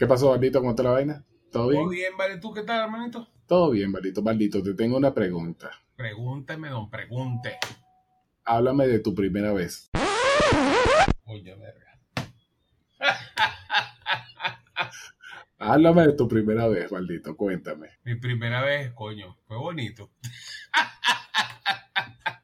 ¿Qué pasó, Baldito? ¿Cómo está la vaina? ¿Todo bien? Todo bien, vale. ¿Tú qué tal, hermanito? Todo bien, Baldito. Baldito, te tengo una pregunta. Pregúnteme, don, pregunte. Háblame de tu primera vez. Oye, verga. Háblame de tu primera vez, Baldito. Cuéntame. Mi primera vez, coño, fue bonito.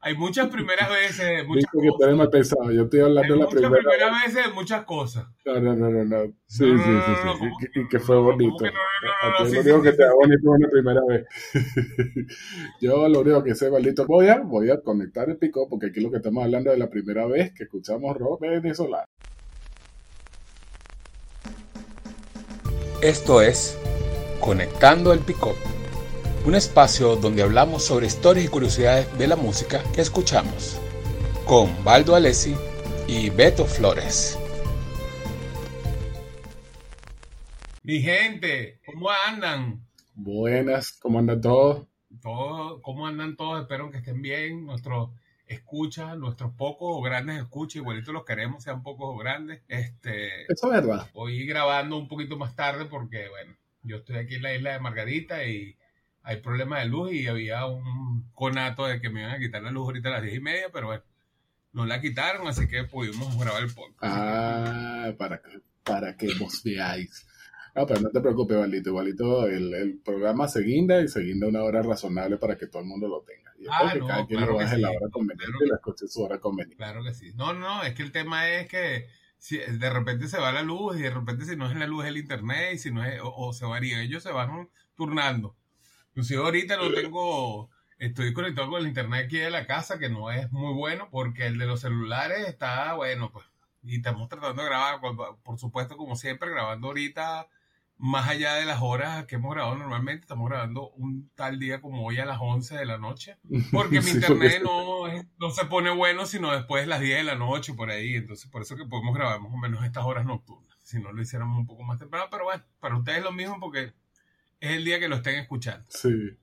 Hay muchas primeras veces, muchas Dice que cosas. mal pensado. Yo estoy hablando de la muchas primera primeras veces, muchas cosas. No, no, no, no. no. Sí, No, no, sí, no, sí. no, sí, no, sí, ¿cómo que- que- Y que fue ¿cómo bonito. que no, no, no, A no, ti sí, lo único sí, que te sí. da bonito una primera vez. Yo lo único que sé, Baldito, voy a, voy a conectar el pico porque aquí lo que estamos hablando es de la primera vez que escuchamos rock venezolano. Esto es Conectando el Pick-up, un espacio donde hablamos sobre historias y curiosidades de la música que escuchamos, con Baldo Alessi y Beto Flores. Mi gente, ¿cómo andan? Buenas, ¿cómo andan todos? Todos, ¿Cómo andan todos? Espero que estén bien. Nuestros escuchas, nuestros pocos o grandes escuchas, igualito los queremos, sean pocos o grandes. Este, Eso es verdad. Hoy grabando un poquito más tarde porque, bueno, yo estoy aquí en la isla de Margarita y hay problemas de luz y había un conato de que me iban a quitar la luz ahorita a las diez y media, pero bueno, no la quitaron, así que pudimos grabar el podcast. Ah, para que, para que vos veáis. Ah, pero no te preocupes, Baldito. Igualito el, el programa se guinda y se guinda una hora razonable para que todo el mundo lo tenga. Y Ah, que no, cada quien claro lo baje sí. la hora conveniente Claro y la escuche su hora conveniente. Claro que sí. No, no, es que el tema es que si de repente se va la luz y de repente si no es la luz es el internet y si no es, o, o se varía, ellos se van turnando. Inclusive ahorita no tengo, estoy conectado con el internet aquí de la casa que no es muy bueno porque el de los celulares está bueno, pues. Y estamos tratando de grabar, por- supuesto, como siempre, grabando ahorita más allá de las horas que hemos grabado normalmente, estamos grabando un tal día como hoy a las 11 de la noche. Porque mi internet no, no se pone bueno sino después de las 10 de la noche, por ahí. Entonces, por eso que podemos grabar más o menos estas horas nocturnas. Si no lo hiciéramos un poco más temprano, pero bueno, para ustedes es lo mismo porque es el día que lo estén escuchando. Sí.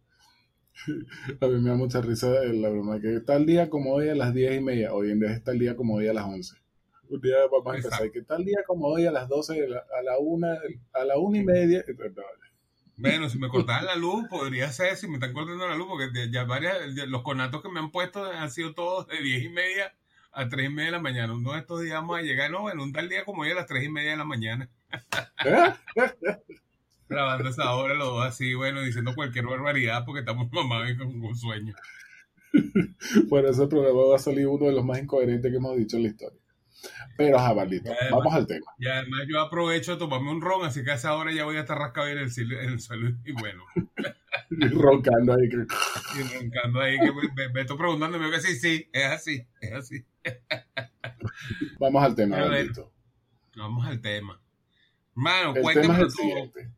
A mí me da mucha risa la broma que tal día como hoy a las diez y media, hoy en día es tal día como hoy a las once. Un día vamos a empezar, que tal día como hoy a las doce, de la- a la una, a la una y media. No, Bueno, si me cortaran la luz, podría ser, si me están cortando la luz, porque ya varias, los conatos que me han puesto han sido todos de 10 y media a 3 y media de la mañana. Uno de estos días vamos a llegar, no, bueno, un tal día como hoy a las 3 y media de la mañana. grabando esa hora, los dos así, bueno, diciendo cualquier barbaridad porque estamos mamados y con, con sueño. Por ese programa va a salir uno de los más incoherentes que hemos dicho en la historia. Pero, Jabalito, vamos al tema. Y además yo aprovecho de tomarme un ron, así que a esa hora ya voy a estar rascado en el, en el suelo y bueno, Y roncando ahí. que- y roncando ahí, que me, estoy preguntando, me que sí, sí, es así, es así. Vamos al tema, A. Jabalito. Vamos al tema. Mano, El tema es cuéntamelo el todo, siguiente.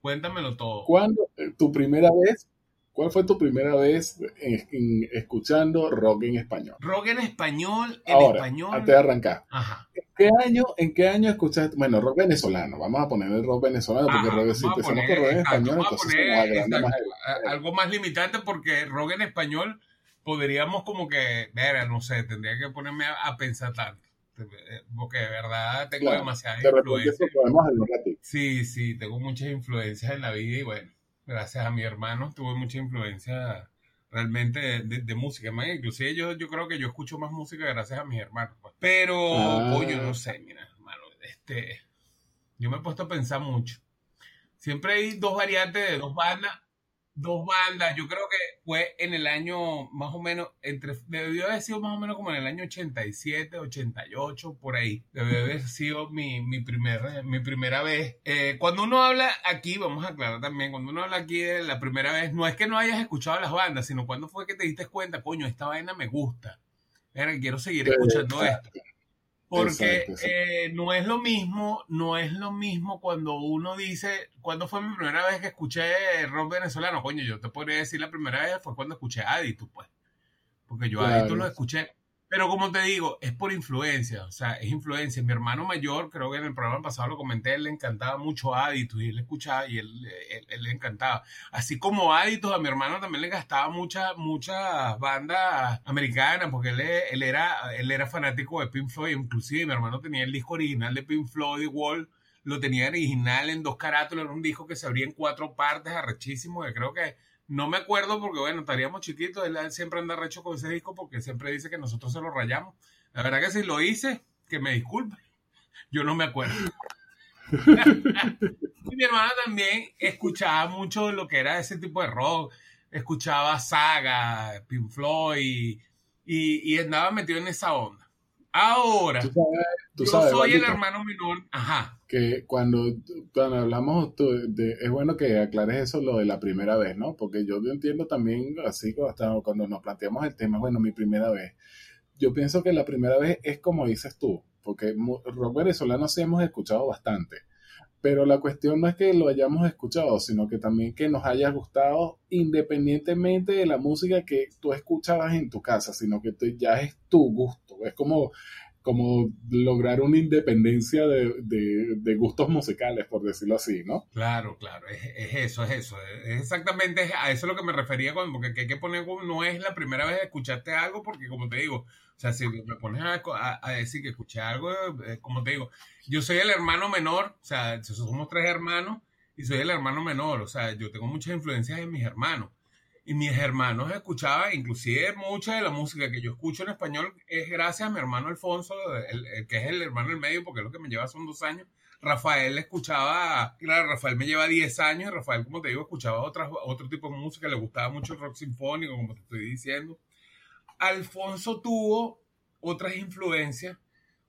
Cuéntamelo todo. ¿Cuándo, eh, tu primera vez, cuál fue tu primera vez en- en- escuchando rock en español? Rock en español, en Ahora, español. antes de arrancar. Ajá. ¿Qué año, ¿En qué año escuchaste? Bueno, rock venezolano. Vamos a poner el rock venezolano porque Ajá, rock, si empezamos poner, con rock en español, vamos a entonces poner, más el- algo más limitante porque rock en español podríamos como que, ver, no sé, tendría que ponerme a, a pensar tanto. Porque de verdad tengo Claro, demasiadas De influencias. Sí, sí, tengo muchas influencias en la vida y bueno, gracias a mi hermano tuve mucha influencia realmente de, de- de música. Man, inclusive yo, yo creo que yo escucho más música gracias a mis hermanos. pues. Pero, Ah. coño, no sé, mira, hermano, este, yo me he puesto a pensar mucho. Siempre hay dos variantes de dos bandas, dos bandas. Yo creo que fue en el año más o menos, entre, debió haber sido más o menos como en el año 87, 88, por ahí. Debió haber sido mi, mi, primer, mi primera vez. Eh, cuando uno habla aquí, vamos a aclarar también, cuando uno habla aquí de la primera vez, no es que no hayas escuchado las bandas, sino cuando fue que te diste cuenta, coño, esta vaina me gusta. Quiero seguir escuchando esto. Porque Exacto, exacto. eh, no es lo mismo, no es lo mismo cuando uno dice, ¿cuándo fue mi primera vez que escuché rock venezolano? Coño, yo te podría decir la primera vez fue cuando escuché Aditus, pues. Porque yo Claro. Aditus lo escuché Pero como te digo, es por influencia, o sea, es influencia. Mi hermano mayor, creo que en el programa pasado lo comenté, él le encantaba mucho Aditus y él escuchaba y él, él, le encantaba. Así como Aditus, a mi hermano también le gastaba muchas muchas bandas americanas porque él, él, era, él era fanático de Pink Floyd, inclusive mi hermano tenía el disco original de Pink Floyd, Wall, lo tenía original en dos carátulas, era un disco que se abría en cuatro partes, arrechísimo, que creo que no me acuerdo porque, bueno, estaríamos chiquitos. Él siempre anda recho con ese disco porque siempre dice que nosotros se lo rayamos. La verdad que si lo hice, que me disculpe. Yo no me acuerdo. y mi hermana también escuchaba mucho lo que era ese tipo de rock. Escuchaba Saga, Pink Floyd y, y andaba metido en esa onda. Ahora, yo soy el hermano menor. Ajá. Que cuando, cuando hablamos, de, es bueno que aclares eso, lo de la primera vez, ¿no? Porque yo entiendo también, así hasta cuando nos planteamos el tema, bueno, mi primera vez. Yo pienso que la primera vez es como dices tú, porque rock venezolano sí hemos escuchado bastante. Pero la cuestión no es que lo hayamos escuchado, sino que también que nos haya gustado independientemente de la música que tú escuchabas en tu casa, sino que ya es tu gusto. Es como como lograr una independencia de, gustos musicales, por decirlo así, ¿no? Claro, claro, es, eso, es eso. Es exactamente a eso lo que me refería con, porque hay que poner, no es la primera vez que escuchaste algo, porque como te digo, o sea, si me pones a, decir que escuché algo, eh, como te digo, yo soy el hermano menor, o sea, somos tres hermanos y soy el hermano menor, o sea, yo tengo muchas influencias en mis hermanos y mis hermanos escuchaban, inclusive mucha de la música que yo escucho en español es gracias a mi hermano Alfonso, el, que es el hermano del medio, porque es lo que me lleva son dos años. Rafael escuchaba, claro, Rafael me lleva 10 años y Rafael, como te digo, escuchaba otra, otro tipo de música, le gustaba mucho el rock sinfónico, como te estoy diciendo. Alfonso tuvo otras influencias,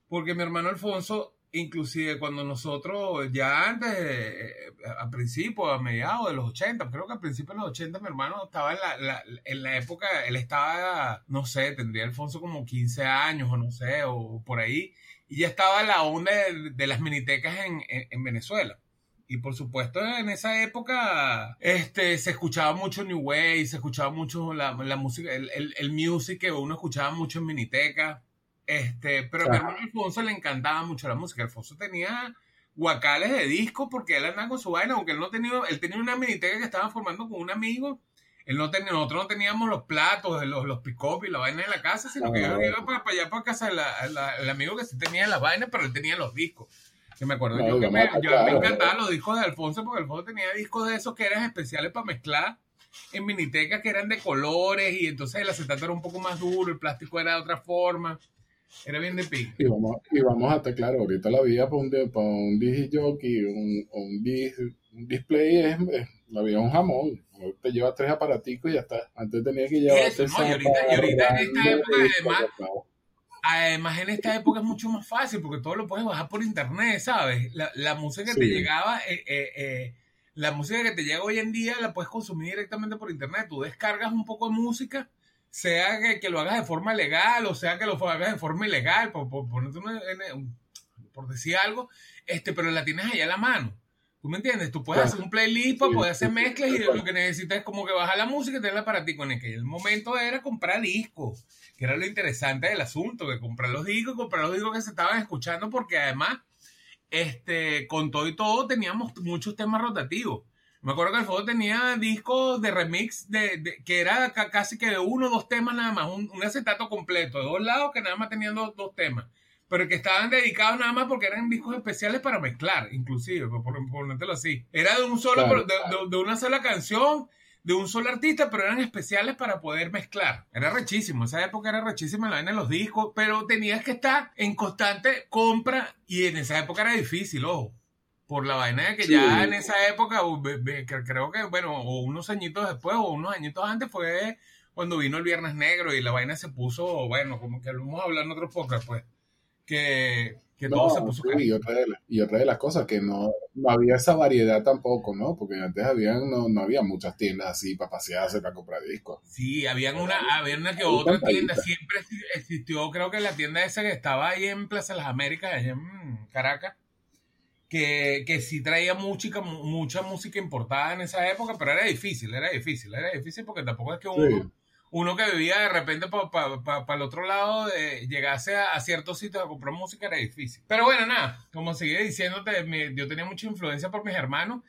porque mi hermano Alfonso inclusive cuando nosotros, ya antes, eh, a principios, a mediados de los 80, creo que a principios de los 80 mi hermano estaba en la, en la época, él estaba, no sé, tendría Alfonso como 15 años o no sé, o por ahí, y ya estaba la onda de, las minitecas en, en, Venezuela. Y por supuesto, en esa época este, se escuchaba mucho New Wave, se escuchaba mucho la, la música, el, el, el music que uno escuchaba mucho en miniteca. Este, pero a mi hermano Alfonso le encantaba mucho la música. Alfonso tenía guacales de disco porque él andaba con su vaina, aunque él no tenía, él tenía una miniteca que estaba formando con un amigo. Él no tenía, nosotros no teníamos los platos, los, los pick y la vaina en la casa, sino que yo iba para, allá para casa el amigo que sí tenía las vainas, pero él tenía los discos. Que me acuerdo yo que me, yo me encantaban los discos de Alfonso porque Alfonso tenía discos de esos que eran especiales para mezclar en minitecas que eran de colores y entonces el acetato era un poco más duro, el plástico era de otra forma. Era bien de pico. Y vamos, y vamos a estar claro, ahorita la vida para un, para un jockey, un, un, un display es, la vida es un jamón. Te lleva tres aparaticos y ya está. Antes tenía que llevar Eso, no, y ahorita, y ahorita en esta época, además, además, en esta época es mucho más fácil porque todo lo puedes bajar por internet, ¿sabes? La, la música que te llegaba, eh, eh, eh, la música que te llega hoy en día la puedes consumir directamente por internet. Tú descargas un poco de música sea que, lo hagas de forma legal o sea que lo hagas de forma ilegal, por, por, por decir algo, este, pero la tienes ahí a la mano. ¿Tú me entiendes? Tú puedes hacer un playlist para poder hacer mezclas y lo que necesitas es como que bajar la música y tenerla para ti. Con el que el momento era comprar discos, que era lo interesante del asunto, que comprar los discos, comprar los discos que se estaban escuchando, porque además, este, con todo y todo, teníamos muchos temas rotativos. Me acuerdo que el juego tenía discos de remix de, que era casi que de uno o dos temas nada más, un, acetato completo, de dos lados que nada más tenían dos, temas, pero que estaban dedicados nada más porque eran discos especiales para mezclar, inclusive, por, por, así. Era de un solo, de, una sola canción, de un solo artista, pero eran especiales para poder mezclar. Era rechísimo, esa época era rechísima la vaina de los discos, pero tenías que estar en constante compra y en esa época era difícil, ojo por la vaina de que ya en esa época, creo que, bueno, unos añitos después o unos añitos antes fue cuando vino el Viernes Negro y la vaina se puso, bueno, como que lo vamos a hablar en otro podcast, pues, que, que todo se puso y, otra de y otra de las cosas, que no, no había esa variedad tampoco, ¿no? Porque antes habían, no, no había muchas tiendas así para pasearse, para comprar discos. Sí, habían una, había una que otra tienda, siempre existió, creo que la tienda esa que estaba ahí en Plaza de las Américas, allá en Caracas, que, que sí traía música, mucha música importada en esa época, pero era difícil, era difícil, era difícil porque tampoco es que uno, uno que vivía de repente para el otro lado, de, llegase a, ciertos sitios a comprar música era difícil. Pero bueno, nada, como seguía diciéndote, yo tenía mucha influencia por mis hermanos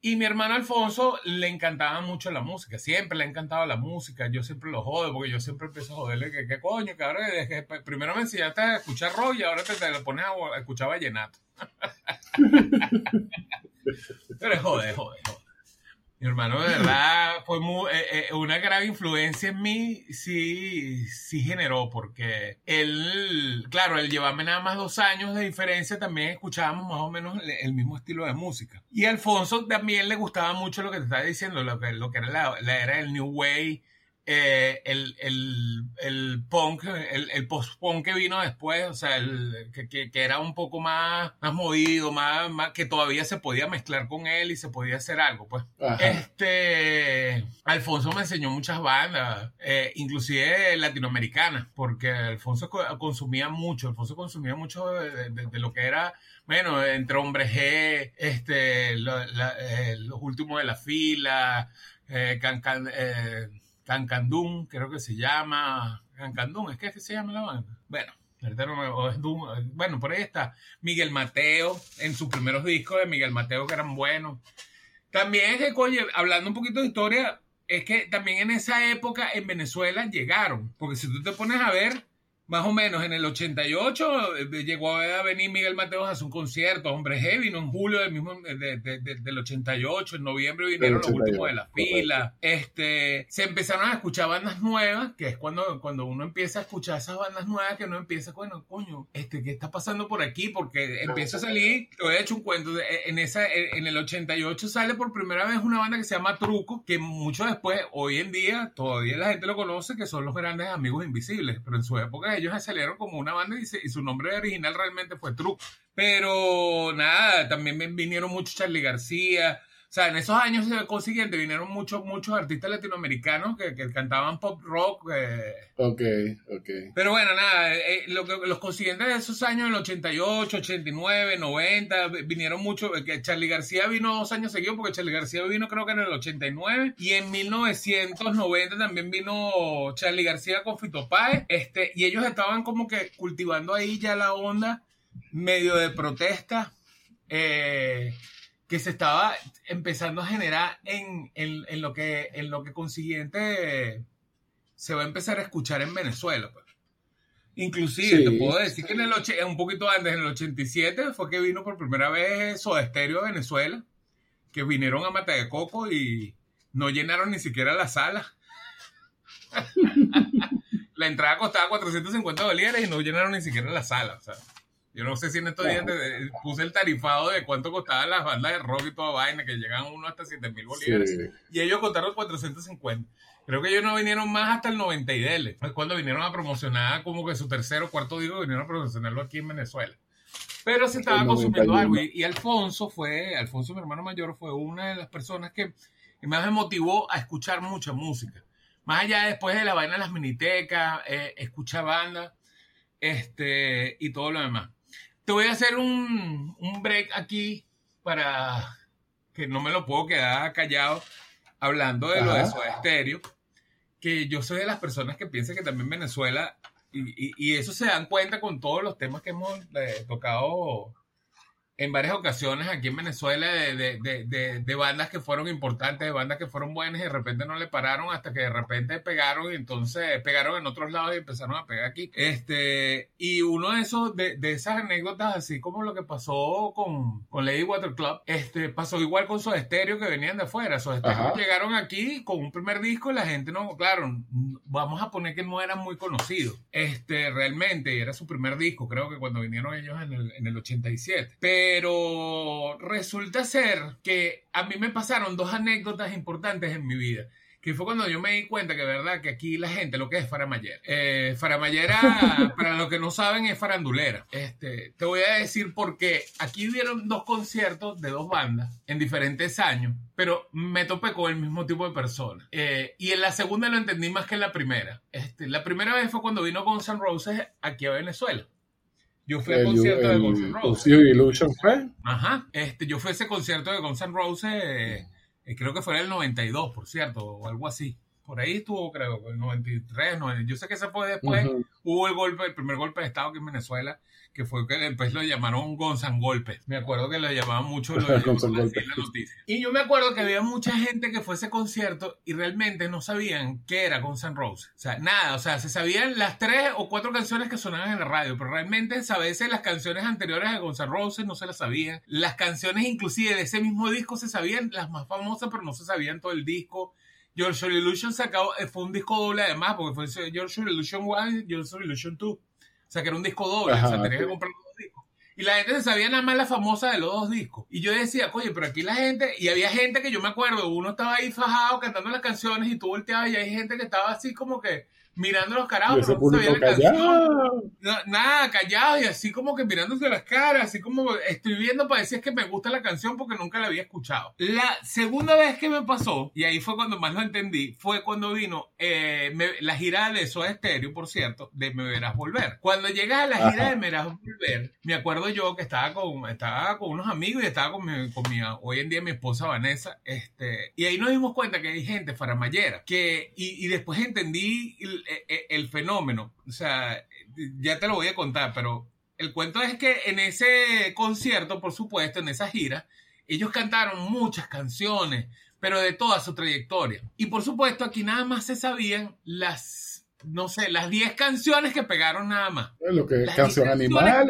y mi hermano Alfonso le encantaba mucho la música, siempre le ha encantado la música, yo siempre lo jodo porque yo siempre empiezo a joderle que qué coño, que ahora que, primero me enseñaste a escuchar rock y ahora te, te lo pones a, escuchar vallenato. Pero es joder, joder, joder. Mi hermano, de verdad, fue muy, eh, eh, una gran influencia en mí, sí, sí generó, porque él, claro, él llevaba nada más dos años de diferencia, también escuchábamos más o menos el, mismo estilo de música. Y Alfonso también le gustaba mucho lo que te estaba diciendo, lo que, lo que era la, la era del New Way, eh, el, el, el, punk, el, el post-punk que vino después, o sea, el, que, que, era un poco más, más movido, más, más, que todavía se podía mezclar con él y se podía hacer algo, pues. Este, Alfonso me enseñó muchas bandas, eh, inclusive latinoamericanas, porque Alfonso consumía mucho, Alfonso consumía mucho de, de, lo que era, bueno, entre Hombre G, este, eh, los últimos de la fila, eh, can, can, eh, Cancandún, creo que se llama. Cancandún, ¿es que, se llama la banda? Bueno, bueno, por ahí está Miguel Mateo, en sus primeros discos de Miguel Mateo que eran buenos. También es que, coño, hablando un poquito de historia, es que también en esa época en Venezuela llegaron, porque si tú te pones a ver, más o menos en el 88 eh, llegó a venir Miguel Mateos a hacer un concierto, Hombre Heavy, vino en julio del mismo del 88, en noviembre vinieron los últimos de la fila. Este, se empezaron a escuchar bandas nuevas, que es cuando, cuando uno empieza a escuchar esas bandas nuevas que uno empieza, bueno, coño, este, ¿qué está pasando por aquí? Porque empieza a salir, te voy a echar un cuento, en, esa, en el 88 sale por primera vez una banda que se llama Truco, que mucho después, hoy en día, todavía la gente lo conoce, que son los grandes amigos invisibles, pero en su época ellos salieron como una banda y, su nombre original realmente fue Truco. Pero nada, también vinieron muchos Charlie García, sea, en esos años consiguientes vinieron muchos, muchos artistas latinoamericanos que, que cantaban pop rock. Eh. Ok, ok. Pero bueno, nada, eh, lo los consiguientes de esos años, el 88, 89, 90, vinieron muchos. Eh, que Charlie García vino dos años seguidos, porque Charlie García vino creo que en el 89. Y en 1990 también vino Charlie García con Fito Páez, Este, y ellos estaban como que cultivando ahí ya la onda medio de protesta. Eh, que se estaba empezando a generar en, lo, que, en lo que consiguiente se va a empezar a escuchar en Venezuela. Pues. Inclusive, te puedo decir que en el un poquito antes, en el 87, fue que vino por primera vez Soda Stereo a Venezuela, que vinieron a Mata de Coco y no llenaron ni siquiera la sala. la entrada costaba 450 dólares y no llenaron ni siquiera la sala. O sea, yo no sé si en estos días puse el tarifado de cuánto costaban las bandas de rock y toda vaina, que llegan uno hasta 7 mil bolívares. Y ellos contaron 450. Creo que ellos no vinieron más hasta el 90 y dele. Cuando vinieron a promocionar como que su tercero o cuarto disco, vinieron a promocionarlo aquí en Venezuela. Pero se estaba consumiendo algo. Y, Alfonso fue, Alfonso, mi hermano mayor, fue una de las personas que más me motivó a escuchar mucha música. Más allá después de la vaina de las minitecas, eh, escucha bandas este, y todo lo demás. Te voy a hacer un, break aquí para que no me lo puedo quedar callado hablando de lo de su estéreo, que yo soy de las personas que piensan que también Venezuela, y, eso se dan cuenta con todos los temas que hemos eh, tocado en varias ocasiones aquí en Venezuela de, de, de, de, bandas que fueron importantes, de bandas que fueron buenas y de repente no le pararon hasta que de repente pegaron y entonces pegaron en otros lados y empezaron a pegar aquí. Este, y uno de esos, de, esas anécdotas, así como lo que pasó con, con Lady Water Club, este, pasó igual con Soda Stereo que venían de afuera. Soda Stereo llegaron aquí con un primer disco y la gente no, claro, vamos a poner que no eran muy conocidos. Este, realmente, era su primer disco, creo que cuando vinieron ellos en el, en el 87. Pero pero resulta ser que a mí me pasaron dos anécdotas importantes en mi vida. Que fue cuando yo me di cuenta que, verdad, que aquí la gente lo que es faramayera. Eh, faramayera, para los que no saben, es farandulera. Este, te voy a decir por qué. Aquí hubieron dos conciertos de dos bandas en diferentes años, pero me topé con el mismo tipo de personas. Eh, y en la segunda lo entendí más que en la primera. Este, la primera vez fue cuando vino con San Roses aquí a Venezuela. Yo fui al concierto de Guns N' Roses. Illusion fue? Ajá. Este, yo fui a ese concierto de Guns N' Roses, eh, creo que fue en el 92, por cierto, o algo así. por ahí estuvo, creo, en 93, 90. Yo sé que se fue después. Hubo el golpe, el primer golpe de Estado que en Venezuela, que fue que después lo llamaron Gonzán Golpe. Me acuerdo que lo llamaban mucho lo noticia. Y yo me acuerdo que había mucha gente que fue a ese concierto y realmente no sabían qué era Gonzán Rose. O sea, nada, o sea, se sabían las tres o cuatro canciones que sonaban en la radio, pero realmente a veces las canciones anteriores de Gonzán Rose no se las sabían. Las canciones inclusive de ese mismo disco se sabían, las más famosas, pero no se sabían todo el disco. George Illusion sacó, eh, fue un disco doble además, porque fue George Illusion 1 y George Illusion 2. O sea, que era un disco doble, o sea, tenías que comprar los dos discos. Y la gente se sabía nada más la famosa de los dos discos. Y yo decía, oye, pero aquí la gente, y había gente que yo me acuerdo, uno estaba ahí fajado cantando las canciones y tú volteabas y hay gente que estaba así como que mirando los carajos, pero no sabía la canción. nada, callado y así como que mirándose las caras, así como estoy viendo para decir que me gusta la canción porque nunca la había escuchado. La segunda vez que me pasó, y ahí fue cuando más lo entendí, fue cuando vino eh, la gira de Soda Stereo, por cierto, de Me Verás Volver. Cuando llegas a la gira de Me Verás Volver, me acuerdo yo que estaba con, estaba con unos amigos y estaba con mi, con mi, hoy en día mi esposa Vanessa, este, y ahí nos dimos cuenta que hay gente faramayera, que, y, y después entendí e, el fenómeno. O sea, ya te lo voy a contar, pero el cuento es que en ese concierto, por supuesto, en esa gira, ellos cantaron muchas canciones, pero de toda su trayectoria. Y por supuesto, aquí nada más se sabían las no sé, las 10 canciones que pegaron nada más. Lo que las canción animal.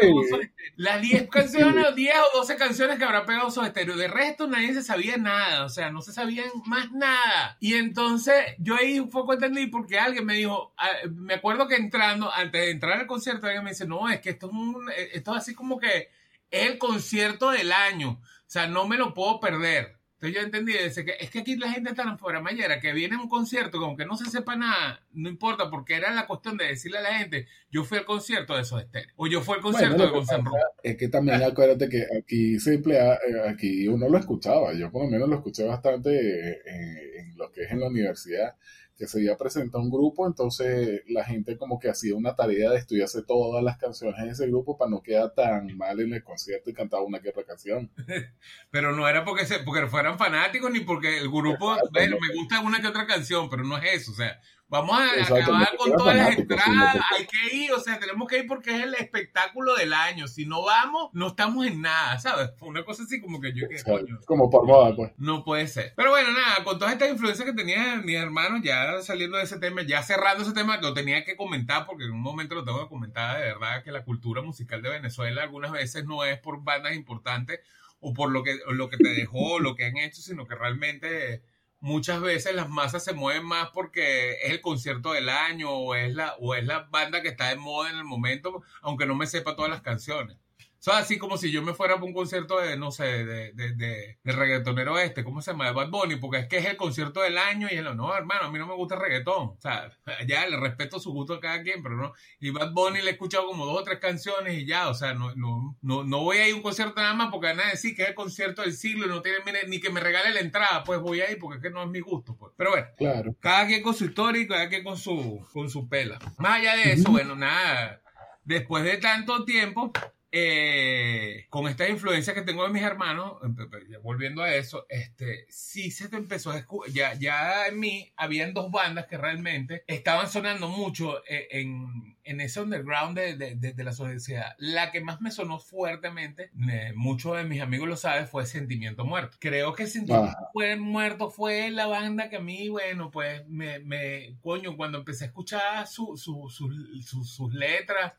Las 10 canciones, 10 o 12 canciones que habrá pegado su estéreo. De resto nadie se sabía nada, o sea, no se sabían más nada. Y entonces yo ahí un poco entendí porque alguien me dijo, ah, me acuerdo que entrando, antes de entrar al concierto, alguien me dice, no, es que esto es, un, esto es así como que es el concierto del año, o sea, no me lo puedo perder. Entonces yo entendí, que es que aquí la gente está en fuera mayera, que viene a un concierto, que aunque no se sepa nada, no importa, porque era la cuestión de decirle a la gente, yo fui al concierto de esos o yo fui al concierto de Gonzalo Es que también acuérdate que aquí simple, eh, aquí uno lo escuchaba, yo por lo menos lo escuché bastante en lo que es en la universidad, que se iba a presentar un grupo, entonces la gente como que hacía una tarea de estudiarse todas las canciones en ese grupo para no quedar tan mal en el concierto y cantaba una que otra canción. pero no era porque, se, porque fueran fanáticos ni porque el grupo, bueno, me gusta una que otra canción, pero no es eso, o sea, Vamos a acabar con todas las entradas, hay que ir, o sea, tenemos que ir porque es el espectáculo del año. Si no vamos, no estamos en nada, ¿sabes? Una cosa así como que yo que coño. Como por moda, pues. No puede ser. Pero bueno, nada, con todas estas influencias que tenían mis hermanos, ya saliendo de ese tema, ya cerrando ese tema, lo tenía que comentar porque en un momento lo tengo que comentar de verdad que la cultura musical de Venezuela algunas veces no es por bandas importantes o por lo que, lo que te dejó, lo que han hecho, sino que realmente muchas veces las masas se mueven más porque es el concierto del año o es la, o es la banda que está de moda en el momento, aunque no me sepa todas las canciones. O así como si yo me fuera para un concierto de, no sé, de, de, de, reggaetonero este, ¿cómo se llama? De Bad Bunny, porque es que es el concierto del año y él, no, hermano, a mí no me gusta el reggaetón. O sea, ya le respeto su gusto a cada quien, pero no. Y Bad Bunny le he escuchado como dos o tres canciones y ya, o sea, no, no, no, no voy a ir a un concierto nada más porque van a decir que es el concierto del siglo y no tiene ni que me regale la entrada, pues voy a ir porque es que no es mi gusto, pues. Pero bueno, claro. cada quien con su historia y cada quien con su, con su pela. Más allá de eso, bueno, nada, después de tanto tiempo, eh, con esta influencia que tengo de mis hermanos, volviendo a eso, este, sí se te empezó a ya, ya en mí habían dos bandas que realmente estaban sonando mucho eh, en, en ese underground de, de, de, la sociedad. La que más me sonó fuertemente, eh, muchos de mis amigos lo saben, fue Sentimiento Muerto. Creo que Sentimiento fue Muerto fue la banda que a mí, bueno, pues me, me coño, cuando empecé a escuchar su, su, sus letras,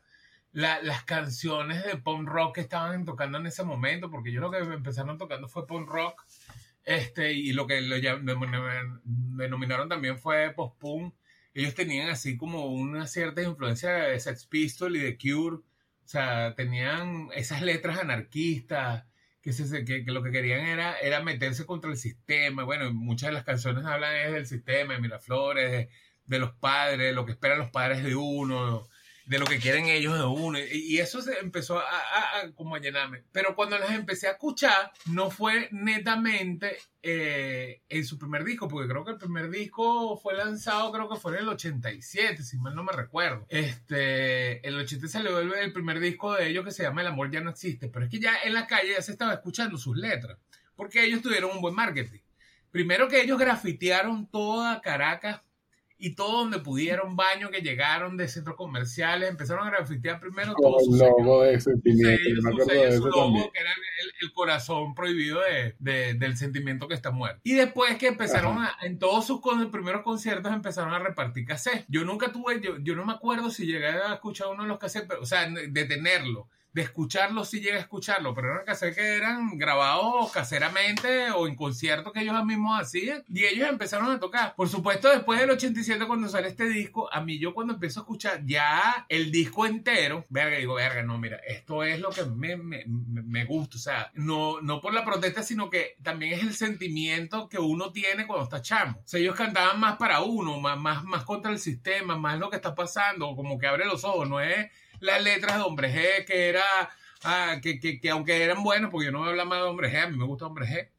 las canciones de punk rock que estaban tocando en ese momento, porque yo lo que empezaron tocando fue punk rock, este, y lo que lo denominaron también fue post-punk. Ellos tenían así como una cierta influencia de Sex Pistol y de Cure, o sea, tenían esas letras anarquistas, que, que, lo que querían era, era meterse contra el sistema. Bueno, muchas de las canciones hablan es del sistema, de Miraflores, de, los padres, lo que esperan los padres de uno, de lo que quieren ellos de uno. Y eso se empezó a, a, como a llenarme. Pero cuando las empecé a escuchar, no fue netamente eh, en su primer disco, porque creo que el primer disco fue lanzado, creo que fue en el 87, si mal no me recuerdo. Este, el 80 salió el, el primer disco de ellos que se llama El amor ya no existe. Pero es que ya en la calle ya se estaba escuchando sus letras, porque ellos tuvieron un buen marketing. Primero que ellos grafitearon toda Caracas y todo donde pudieron, baños que llegaron de centros comerciales, empezaron a grafitear primero todo el su logo de sentimiento. sello, Yo me su acuerdo sello, de su eso logo, también. que era el, el corazón prohibido de, de- del sentimiento que está muerto. Y después que empezaron a, en todos sus con- primeros conciertos empezaron a repartir cassettes. Yo nunca tuve, yo, yo no me acuerdo si llegué a escuchar uno de los cassettes, pero, o sea, de tenerlo. De escucharlo, sí llegué a escucharlo, pero eran cassettes que eran grabados caseramente o en conciertos que ellos mismos hacían y ellos empezaron a tocar. Por supuesto, después del 87, cuando sale este disco, a mí yo cuando empiezo a escuchar ya el disco entero, verga, digo, verga, no, mira, esto es lo que me, me, me- gusta, o sea, no, no por la protesta, sino que también es el sentimiento que uno tiene cuando está chamo. O sea, ellos cantaban más para uno, más, más, más contra el sistema, más lo que está pasando, como que abre los ojos, no es las letras de Hombre G, que era, ah, que, que, que aunque eran buenos, porque yo no voy a hablar más de Hombre G, a mí me gusta Hombre G,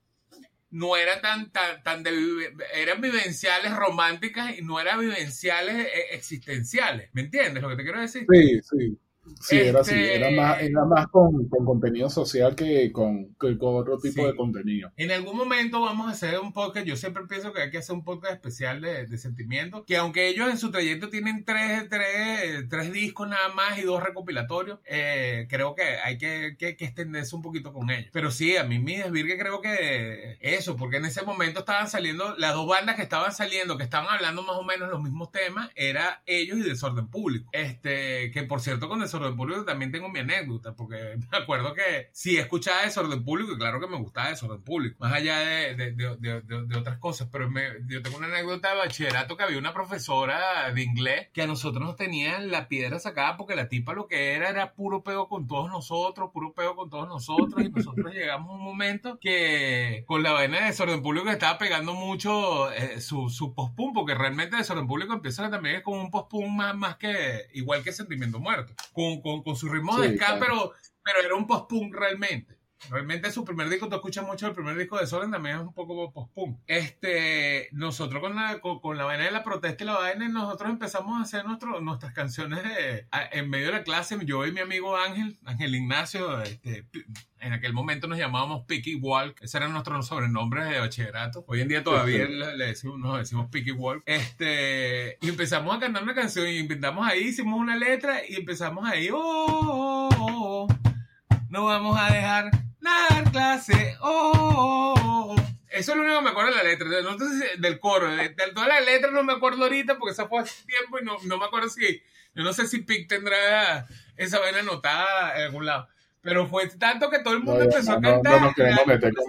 no eran tan, tan, tan de, eran vivenciales románticas y no eran vivenciales eh, existenciales, ¿me entiendes lo que te quiero decir? Sí, sí. Sí, era así. Este- Era más, era más con, con contenido social que con, que con otro tipo Sí. de contenido. En algún momento vamos a hacer un podcast. Yo siempre pienso que hay que hacer un podcast especial de, de sentimientos. Que aunque ellos en su trayecto tienen tres, tres, tres discos nada más y dos recopilatorios, eh, creo que hay que, que, que extenderse un poquito con ellos. Pero sí, a mí mi desvirgue creo que eso, porque en ese momento estaban saliendo, las dos bandas que estaban saliendo, que estaban hablando más o menos los mismos temas, era ellos y Desorden Público. Este, que por cierto, con Desorden Público también tengo mi anécdota, porque me acuerdo que sí escuchaba Desorden Público y claro que me gustaba Desorden Público, más allá de, de, de, de- otras cosas, pero me- yo tengo una anécdota de bachillerato que había una profesora de inglés que a nosotros nos tenía la piedra sacada porque la tipa lo que era era puro peo con todos nosotros, puro peo con todos nosotros y nosotros llegamos a un momento que con la vaina de Desorden Público estaba pegando mucho eh, su, su post-punk, porque realmente Desorden Público empieza también como un post-punk más, más que igual que Sentimiento Muerto, con, con, con su ritmo de Sí, ska, claro. pero, pero era un post-punk realmente. Realmente su primer disco, tú escuchas mucho el primer disco de Soren, también es un poco post-punk. Este, nosotros con la, con, con la vaina de la protesta y la vaina, nosotros empezamos a hacer nuestro, nuestras canciones de- a- en medio de la clase. Yo y mi amigo Ángel, Ángel Ignacio, este, en aquel momento nos llamábamos Picky Walk, ese era nuestro sobrenombre de bachillerato. Hoy en día todavía le, le decimos, nos decimos Picky Walk. Este, y empezamos a cantar una canción y inventamos ahí, hicimos una letra y empezamos ahí, oh, oh, oh, oh, no vamos a dejar dar clase, oh. Eso es lo único que me acuerdo de la letra, si- del coro, de, de toda la letra no me acuerdo ahorita porque esa fue hace tiempo y no, no me acuerdo si, yo no sé si Pic tendrá esa vaina anotada en algún lado. Pero fue tanto que todo el mundo No, empezó a no, no cantar. nos queremos la meter tipa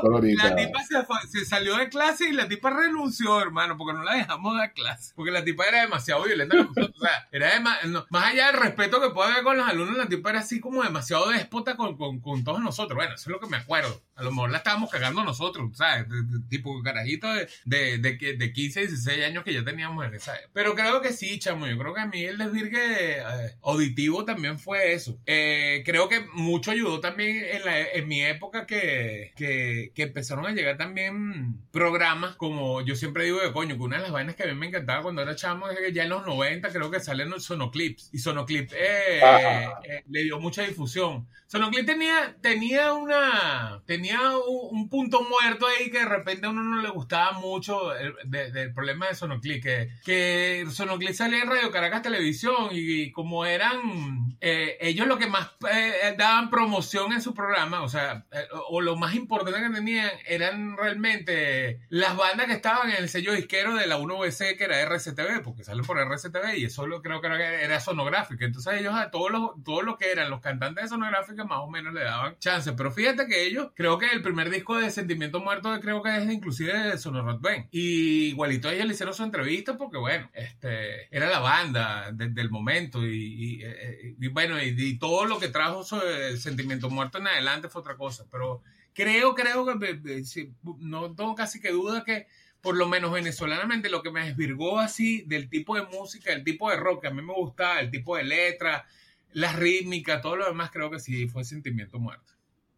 con de ahorita. La tipa se, fue- se salió de clase y la tipa renunció, hermano, porque no la dejamos dar clase. Porque la tipa era demasiado violenta. O sea, era dema- no, más allá del respeto que puede haber con los alumnos, la tipa era así como demasiado déspota con, con, con todos nosotros. Bueno, eso es lo que me acuerdo. A lo mejor la estábamos cagando nosotros, ¿sabes? De- de- tipo carajito de, de, de, de 15, 16 años que ya teníamos en esa época. Pero creo que sí, chamo. Yo creo que a mí el desvirgue eh, auditivo también fue eso. Eh, creo que mucho ayudó también en, la, en mi época que, que, que empezaron a llegar también programas como yo siempre digo de coño, que una de las vainas que a mí me encantaba cuando era chamo es que ya en los 90 creo que salen los sonoclips. Y sonoclip eh, Ah. eh, le dio mucha difusión. Sonoclip tenía, tenía una tenía un, un punto muerto ahí que de repente a uno no le gustaba mucho el- de- del problema de Sonoclip, que, que Sonoclip salía en Radio Caracas Televisión y, como eran eh, ellos lo que más eh, daban promoción en su programa, o sea, eh, o, lo más importante que tenían eran realmente las bandas que estaban en el sello disquero de la 1BC que era RCTV, porque salen por RCTV y eso lo creo que era, sonográfica. Entonces ellos a todos los, todos los que eran los cantantes de sonográfica más o menos le daban chance. Pero fíjate que ellos, creo que el primer disco de Sentimiento Muerto creo que es inclusive de Sonorot Ben. Y igualito ellos le hicieron su entrevista porque bueno, este era la banda de- del momento y, y, eh, y bueno, y, y todo lo que trajo sobre Sentimiento Muerto en adelante fue otra cosa. Pero creo, creo que eh, eh, no tengo casi que duda que por lo menos venezolanamente lo que me desvirgó así del tipo de música, el tipo de rock que a mí me gustaba, el tipo de letra, las rítmicas, todo lo demás creo que sí fue sentimiento muerto.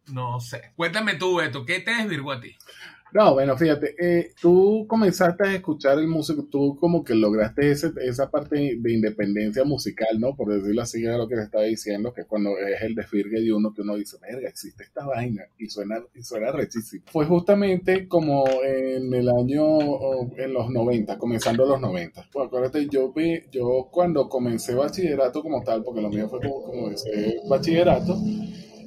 No sé. Cuéntame tú, Beto, ¿qué te desvirgó a ti? No, bueno, fíjate, eh, tú comenzaste a escuchar el músico, tú como que lograste ese, esa parte de independencia musical, ¿no? Por decirlo así, es lo que te estaba diciendo, que cuando es el desfirgue de uno que uno dice, verga, existe esta vaina, y suena, y suena rechísimo. Fue justamente como en el año, en los 90, comenzando los 90. Pues acuérdate, yo vi, yo cuando comencé bachillerato como tal, porque lo mío fue como, como ese bachillerato,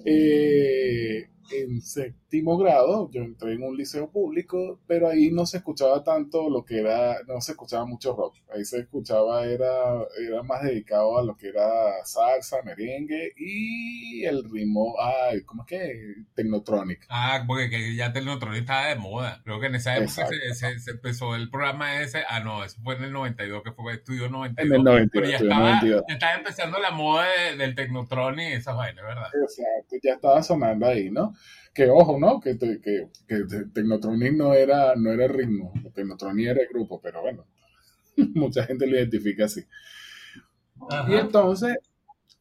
eh, en séptimo grado, yo entré en un liceo público, pero ahí no se escuchaba tanto lo que era, no se escuchaba mucho rock. Ahí se escuchaba, era, era más dedicado a lo que era salsa, merengue y el ritmo, ay, ¿cómo es que? Technotronic. Ah, porque que ya Technotronic estaba de moda. Creo que en esa época se, se, empezó el programa ese, ah, no, eso fue en el 92, que fue Estudio 92. En el 92, pero ya, estaba, 92. ya estaba empezando la moda del Technotronic y esas vainas, ¿verdad? Exacto, ya estaba sonando ahí, ¿no? Que ojo, ¿no? Que, que, que Technotronic no era, no era ritmo, Technotronic era el grupo, pero bueno, mucha gente lo identifica así. Y entonces,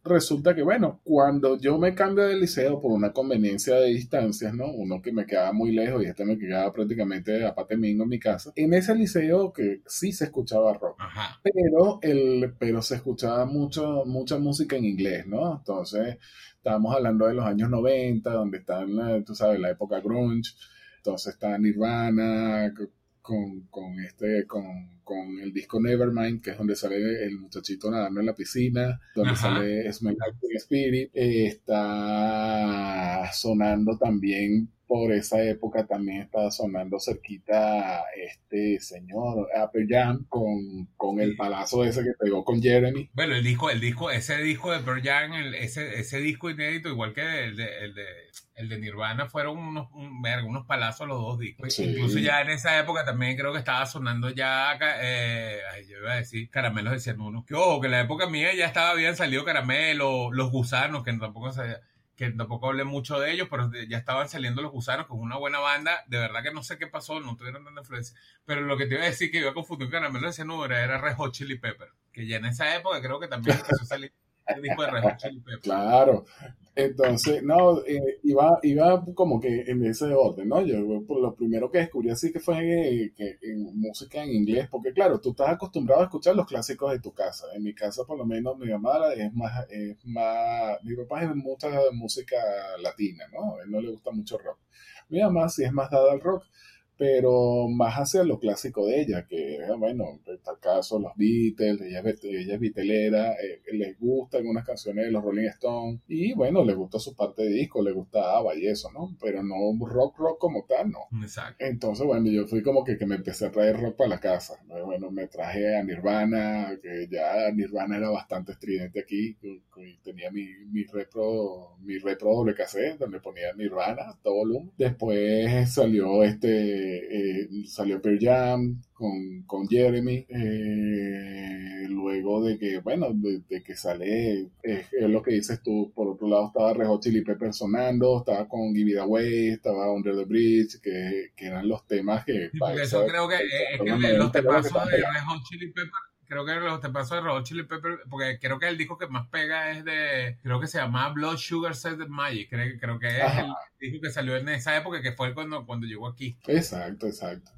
resulta que, bueno, cuando yo me cambio de liceo por una conveniencia de distancias, ¿no? Uno que me quedaba muy lejos y este me quedaba prácticamente a Patemingo en mi casa. En ese liceo que sí se escuchaba rock, pero el, pero se escuchaba mucho, mucha música en inglés, ¿no? Entonces, estábamos hablando de los años 90, donde está, tú sabes, la época grunge, entonces está Nirvana, con, con, este, con, con, el disco Nevermind, que es donde sale el muchachito nadando en la piscina, donde sale Smell Like Spirit, está sonando también por esa época también estaba sonando cerquita este señor Apple Jam con, con el palazo ese que pegó con Jeremy. Bueno, el disco, el disco, ese disco de Pearl Jam, ese, ese disco inédito, igual que el de, el de, el de Nirvana, fueron unos, unos palazos los dos discos. Incluso ya en esa época también creo que estaba sonando ya, eh, yo iba a decir, caramelos decían uno. Que ojo, que en la época mía ya estaba, habían salido caramelos, los gusanos, que tampoco se que tampoco hablé mucho de ellos, pero ya estaban saliendo los gusanos con una buena banda. De verdad que no sé qué pasó, no tuvieron tanta influencia. Pero lo que te iba a decir que iba a confundir caramelo de no era Red Hot Chili Pepper, que ya en esa época creo que también empezó a salir el disco de Red Hot Chili Pepper. Claro, entonces, no, eh, iba, iba como que en ese orden, ¿no? Yo por lo primero que descubrí así que fue que, en música en inglés, porque claro, tú estás acostumbrado a escuchar los clásicos de tu casa. En mi casa, por lo menos, mi mamá es más, es más, mi papá es mucha música latina, ¿no? A él no le gusta mucho rock. Mi mamá sí es más dada al rock pero más hacia lo clásico de ella, que bueno, en tal caso los Beatles, ella, ella es vitelera, eh, les gustan unas canciones de los Rolling Stones, y bueno, le gusta su parte de disco, le gusta ABBA y eso, ¿no? Pero no rock, rock como tal, ¿no? Exacto. Entonces, bueno, yo fui como que, que me empecé a traer rock para la casa, bueno, me traje a Nirvana, que ya Nirvana era bastante estridente aquí, tenía mi, mi repro, mi repro doble cassette, donde ponía Nirvana, todo volumen. Después salió este eh, salió Pearl Jam con, con Jeremy, eh, luego de que, bueno, de, que sale, es, lo que dices tú, por otro lado estaba Rejo Chili Pepper sonando, estaba con Give It Away, estaba Under the Bridge, que, que eran los temas que... eso, creo que, es que los temas de Red Chili Pepper creo que los te paso de Red Chili Pepper, porque creo que el disco que más pega es de, creo que se llama Blood Sugar Set Magic, creo, creo que es el disco que salió en esa época, que fue cuando, cuando llegó aquí. Exacto, exacto.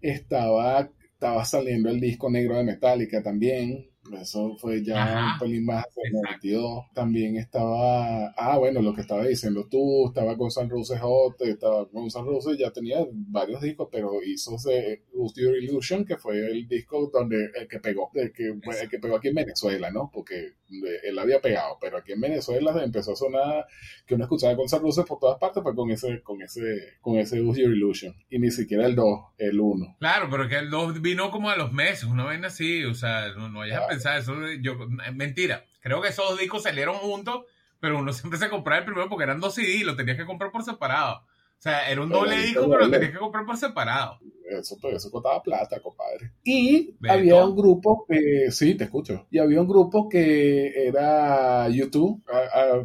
Estaba, estaba saliendo el disco negro de Metallica también, eso fue ya un pelín más hacia el 92. También estaba, ah, bueno, lo que estaba diciendo tú, estaba con San Roses Hot, estaba con San Roses, ya tenía varios discos, pero hizo ese Your Illusion, que fue el disco donde el que pegó, el que, el que pegó aquí en Venezuela, ¿no? Porque él había pegado, pero aquí en Venezuela empezó a sonar que uno escuchaba con San Roses por todas partes, pues con ese, con ese, con ese Your Illusion. Y ni siquiera el 2, el 1. Claro, pero que el 2 vino como a los meses, una vez así, o sea, no, no vayas a eso, yo, mentira. Creo que esos dos discos salieron juntos, pero uno siempre se compraba el primero porque eran dos CD y lo tenías que comprar por separado. O sea, era un doble disco, pero lo tenías que comprar por separado. Eso, pues, eso costaba plata, compadre. Y había un grupo que, sí, te escucho. Y había un grupo que era YouTube.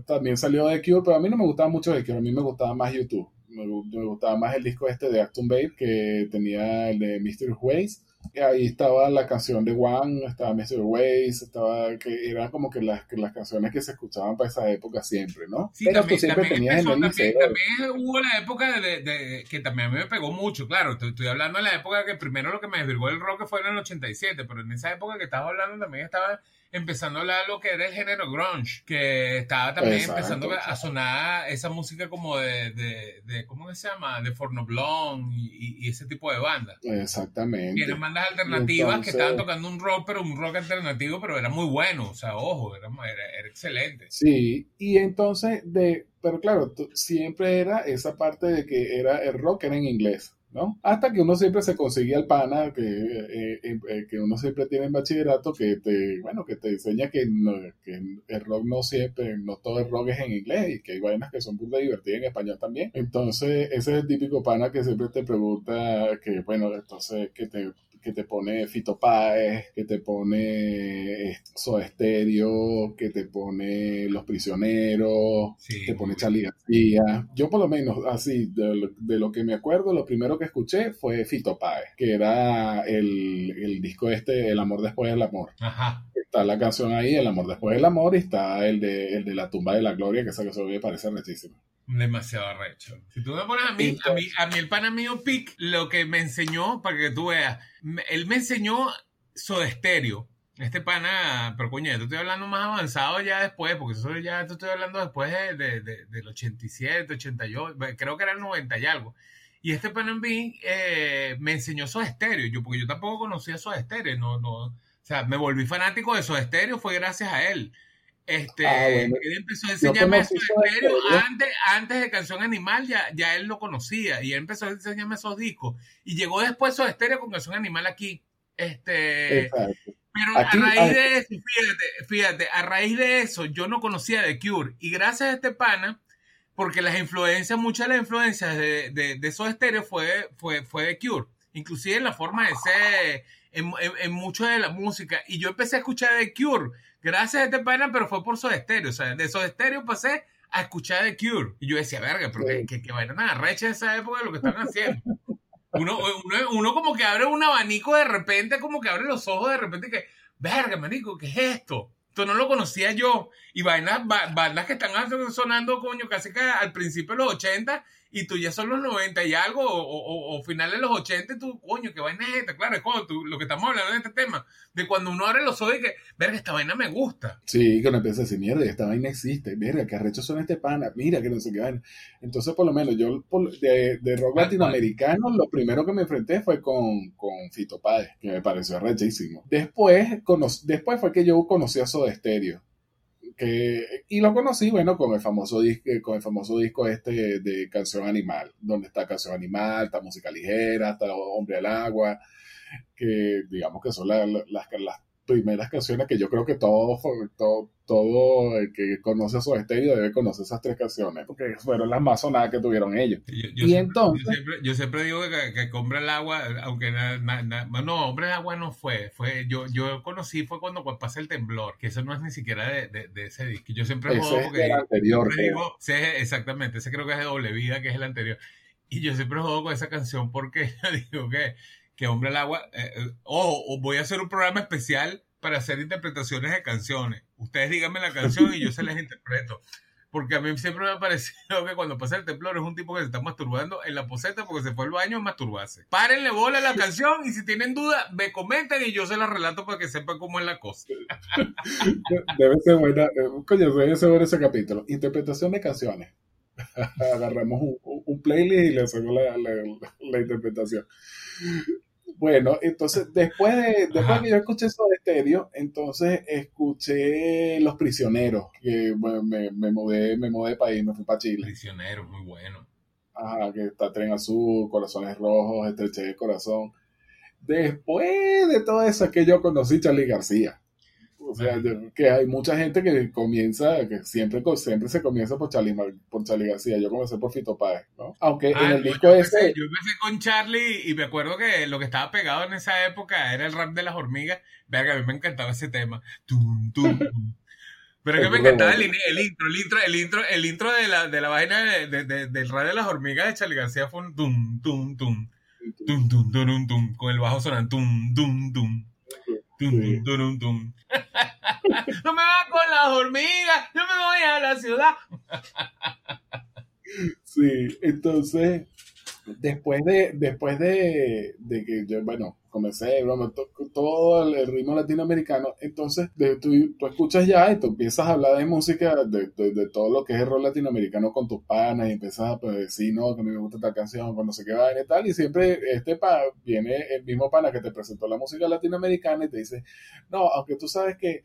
también salió de Cure, pero a mí no me gustaba mucho de Cure. A mí me gustaba más YouTube. Me, me gustaba más el disco este de Acton Babe, que tenía el de Mystery Ways ahí estaba la canción de One, estaba Mr. Ways, estaba que eran como que las, las canciones que se escuchaban para esa época siempre, ¿no? Sí, Pero también, tú siempre tenías en el también, también, hubo la época de, de, que también a mí me pegó mucho, claro, estoy, estoy, hablando de la época que primero lo que me desvirgó el rock fue en el 87, pero en esa época que estaba hablando también estaba empezando a hablar lo que era el género grunge, que estaba también empezando a sonar esa música como de, de, de ¿cómo se llama? De Forno Blonde y, y, ese tipo de bandas. Exactamente. Y eran bandas alternativas que estaban tocando un rock, pero un rock alternativo, pero era muy bueno, o sea, ojo, era, era, excelente. Sí, y entonces, de, pero claro, siempre era esa parte de que era el rock era en inglés. ¿No? Hasta que uno siempre se conseguía el pana, que, eh, eh, eh, que uno siempre tiene en bachillerato, que te, bueno, que te enseña que, que, el rock no siempre, no todo el rock es en inglés y que hay vainas que son muy divertidas en español también. Entonces, ese es el típico pana que siempre te pregunta que, bueno, entonces, que te que te pone Fito Páez, que te pone Soda Stereo, que te pone Los Prisioneros, que te pone Charlie García. Yo por lo menos, así, de lo, que me acuerdo, lo primero que escuché fue Fito Páez, que era el, el disco este, El Amor Después del Amor. Ajá está la canción ahí, El amor después del amor, y está el de, el de La tumba de la gloria, que esa que se me parece rechísimo. Demasiado arrecho. Si tú me pones a mí, a mí, a mí el pana mío Pic, lo que me enseñó, para que tú veas, él me enseñó Soda Stereo. Este pana, pero coño, yo estoy hablando más avanzado ya después, porque eso ya te estoy hablando después de, de, del 87, 88, creo que era el 90 y algo. Y este pana en mí eh, me enseñó Soda Stereo, yo, porque yo tampoco conocía Soda Stereo, no, no, o sea, me volví fanático de Soda Stereo, fue gracias a él. Este, ah, él empezó a enseñarme esos estéreos antes, antes de Canción Animal, ya, ya él lo conocía y él empezó a enseñarme esos discos. Y llegó después su estéreo con Canción Animal aquí. Este, pero a raíz de eso, fíjate, fíjate, a raíz de eso yo no conocía de Cure. Y gracias a este pana, porque las influencias, muchas de las influencias de, de, de esos estéreos fue, fue, fue de Cure. Inclusive en la forma de ser, en, en, en mucho de la música. Y yo empecé a escuchar de Cure gracias a este pana, pero fue por su estéreo. O sea, de su estéreo pasé a escuchar The Cure. Y yo decía, verga, pero que, que, que vayan a recha esa época de lo que están haciendo. Uno, uno, uno, como que abre un abanico de repente, como que abre los ojos de repente que, verga, manico, ¿qué es esto? Esto no lo conocía yo. Y vainas, bandas que están sonando, coño, casi que al principio de los 80 y tú ya son los 90 y algo, o, o, finales de los 80, tú, coño, qué vaina es esta. Claro, es cuando tú, lo que estamos hablando de este tema, de cuando uno abre los ojos y que, verga, esta vaina me gusta. Sí, que uno empieza a decir, mierda, esta vaina existe, verga, qué arrechos son este pana, mira, que no sé qué vaina. Entonces, por lo menos, yo de, de rock latinoamericano, lo primero que me enfrenté fue con, con Fito Páez, que me pareció arrechísimo. Después, después fue que yo conocí a Soda Stereo que, y lo conocí, bueno, con el famoso disco, con el famoso disco este de Canción Animal, donde está Canción Animal, está música ligera, está Hombre al Agua, que digamos que son las, las primeras canciones que yo creo que todo, todo, todo el que conoce su estéreo debe conocer esas tres canciones, porque fueron las más sonadas que tuvieron ellos. y entonces... Yo siempre, digo que, que, compra el agua, aunque no, hombre, el agua no fue, fue yo, yo conocí fue cuando pasé el temblor, que eso no es ni siquiera de, de, ese disco. Yo siempre juego porque... el anterior. Digo, exactamente, ese creo que es de doble vida, que es el anterior. Y yo siempre juego con esa canción porque digo que que Hombre al Agua, eh, eh, o voy a hacer un programa especial para hacer interpretaciones de canciones. Ustedes díganme la canción y yo se las interpreto. Porque a mí siempre me ha parecido que cuando pasa el temblor es un tipo que se está masturbando en la poseta porque se fue al baño a masturbarse. Párenle bola la canción y si tienen duda, me comenten y yo se la relato para que sepan cómo es la cosa. Debe ser buena, eh, coño, debe ser bueno ese capítulo. Interpretación de canciones. Agarramos un, playlist y le hacemos la, la interpretación. Bueno, entonces después de después que yo escuché eso de estéreo, entonces escuché Los Prisioneros, que me, me, mudé, me mudé de país, me fui para Chile. Prisioneros, muy bueno. Ajá, que está Tren Azul, Corazones Rojos, Estreche de Corazón. Después de todo eso que yo conocí Charlie García. O sea, que hay mucha gente que comienza, que siempre, siempre se comienza por Charlie, por Charlie García. Yo comencé por Fito Páez, ¿no? Aunque en ah, el disco ese... Yo empecé con Charlie y me acuerdo que lo que estaba pegado en esa época era el rap de las hormigas. Verga, a mí me encantaba ese tema. Tum, tum, Pero que me encantaba el, intro, el intro, el intro, el intro de la, de la vaina de, de, del rap de las hormigas de Charlie García fue un tum, tum, tum. Tum, tum, tum, tum, con el bajo sonando. Tum, tum, tum. Tum, tum, tum. no me va con las hormigas, yo me voy a la ciudad. Sí, entonces, después de, después de, de que yo, bueno, comencé, broma, to- todo el, ritmo latinoamericano, entonces de- tú, tú escuchas ya y tú empiezas a hablar de música, de, de- de todo lo que es el rol latinoamericano con tus panas y empiezas a pues, decir, no, que me gusta esta canción, cuando se queda y tal, y siempre este pa, viene el mismo pana que te presentó la música latinoamericana y te dice, no, aunque tú sabes que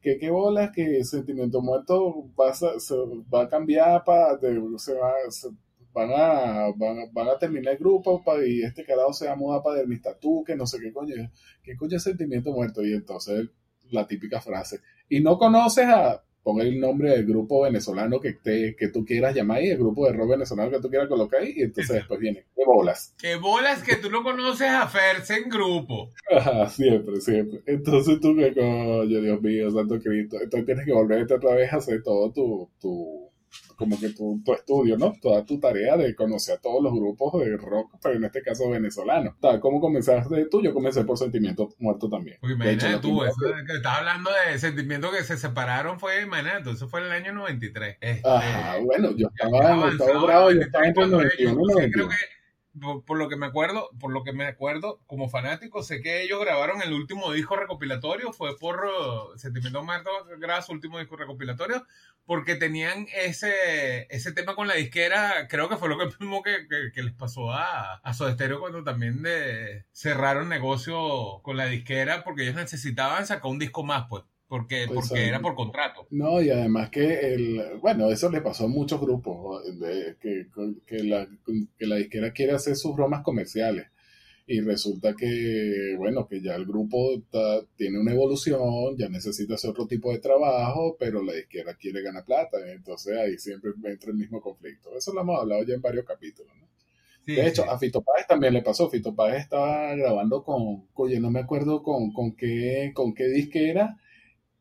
que qué bolas que Sentimiento Muerto va a, se va a cambiar para se va, se- van a van, van a terminar el grupo y este carajo se va a mudar para el Tatú, que no sé qué coño qué coño es Sentimiento Muerto y entonces la típica frase y no conoces a pon el nombre del grupo venezolano que te, que tú quieras llamar y el grupo de rock venezolano que tú quieras colocar ahí y entonces después viene qué bolas Que bolas que tú no conoces a Ferse en grupo. Ajá, siempre, siempre. Entonces tú que coño, Dios mío, Santo Cristo. Entonces tienes que volverte otra vez a hacer todo tu, tu como que tu, tu estudio, ¿no? Toda tu tarea de conocer a todos los grupos de rock, pero en este caso venezolano. Tal, ¿Cómo comenzaste tú? Yo comencé por Sentimiento Muerto también. Hecho, imagínate lo tú, eso que estás hablando de sentimientos que se separaron fue, imagínate, eso fue en el año 93. Este, Ajá, bueno, yo estaba octavo grado, yo 93, estaba entre el cuando 91 y sí, 92. Por, lo que me acuerdo, por lo que me acuerdo, como fanático, sé que ellos grabaron el último disco recopilatorio, fue por uh, Sentimiento Muerto, graba su último disco recopilatorio, porque tenían ese, ese tema con la disquera, creo que fue lo que mismo que, que- les pasó a, a Soda cuando también de, cerraron negocio con la disquera, porque ellos necesitaban sacar un disco más, pues, porque, Pues, porque ah, era por contrato. No, y además que el, bueno, eso le pasó a muchos grupos, de, que, que, la, que la disquera quiere hacer sus bromas comerciales. Y resulta que, bueno, que ya el grupo está- tiene una evolución, ya necesita hacer otro tipo de trabajo, pero la disquera quiere ganar plata. Entonces ahí siempre entra el mismo conflicto. Eso lo hemos hablado ya en varios capítulos. ¿no? Sí, De hecho, sí. a Fito Páez también le pasó. Fito Páez estaba grabando con, oye, no me acuerdo con, con qué, con qué disquera.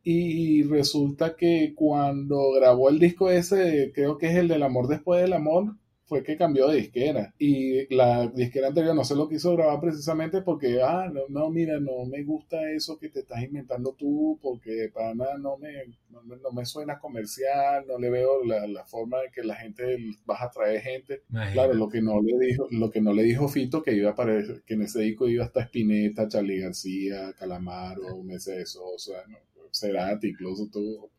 Y resulta que cuando grabó el disco ese, creo que es el del amor después del amor, fue que cambió de disquera. Y la disquera anterior no se lo quiso grabar precisamente porque, ah, no, no, mira, no me gusta eso que te estás inventando tú, porque para nada no me, no, me- no me suena comercial, no le veo la, la forma de que la gente, vas a traer gente. Imagínate. Claro, lo que no le dijo, lo que no le dijo Fito que iba a aparecer, que en ese disco iba hasta Spinetta, Charlie García, Calamaro, Mercedes Sosa, ¿no? Cerati, incluso tú.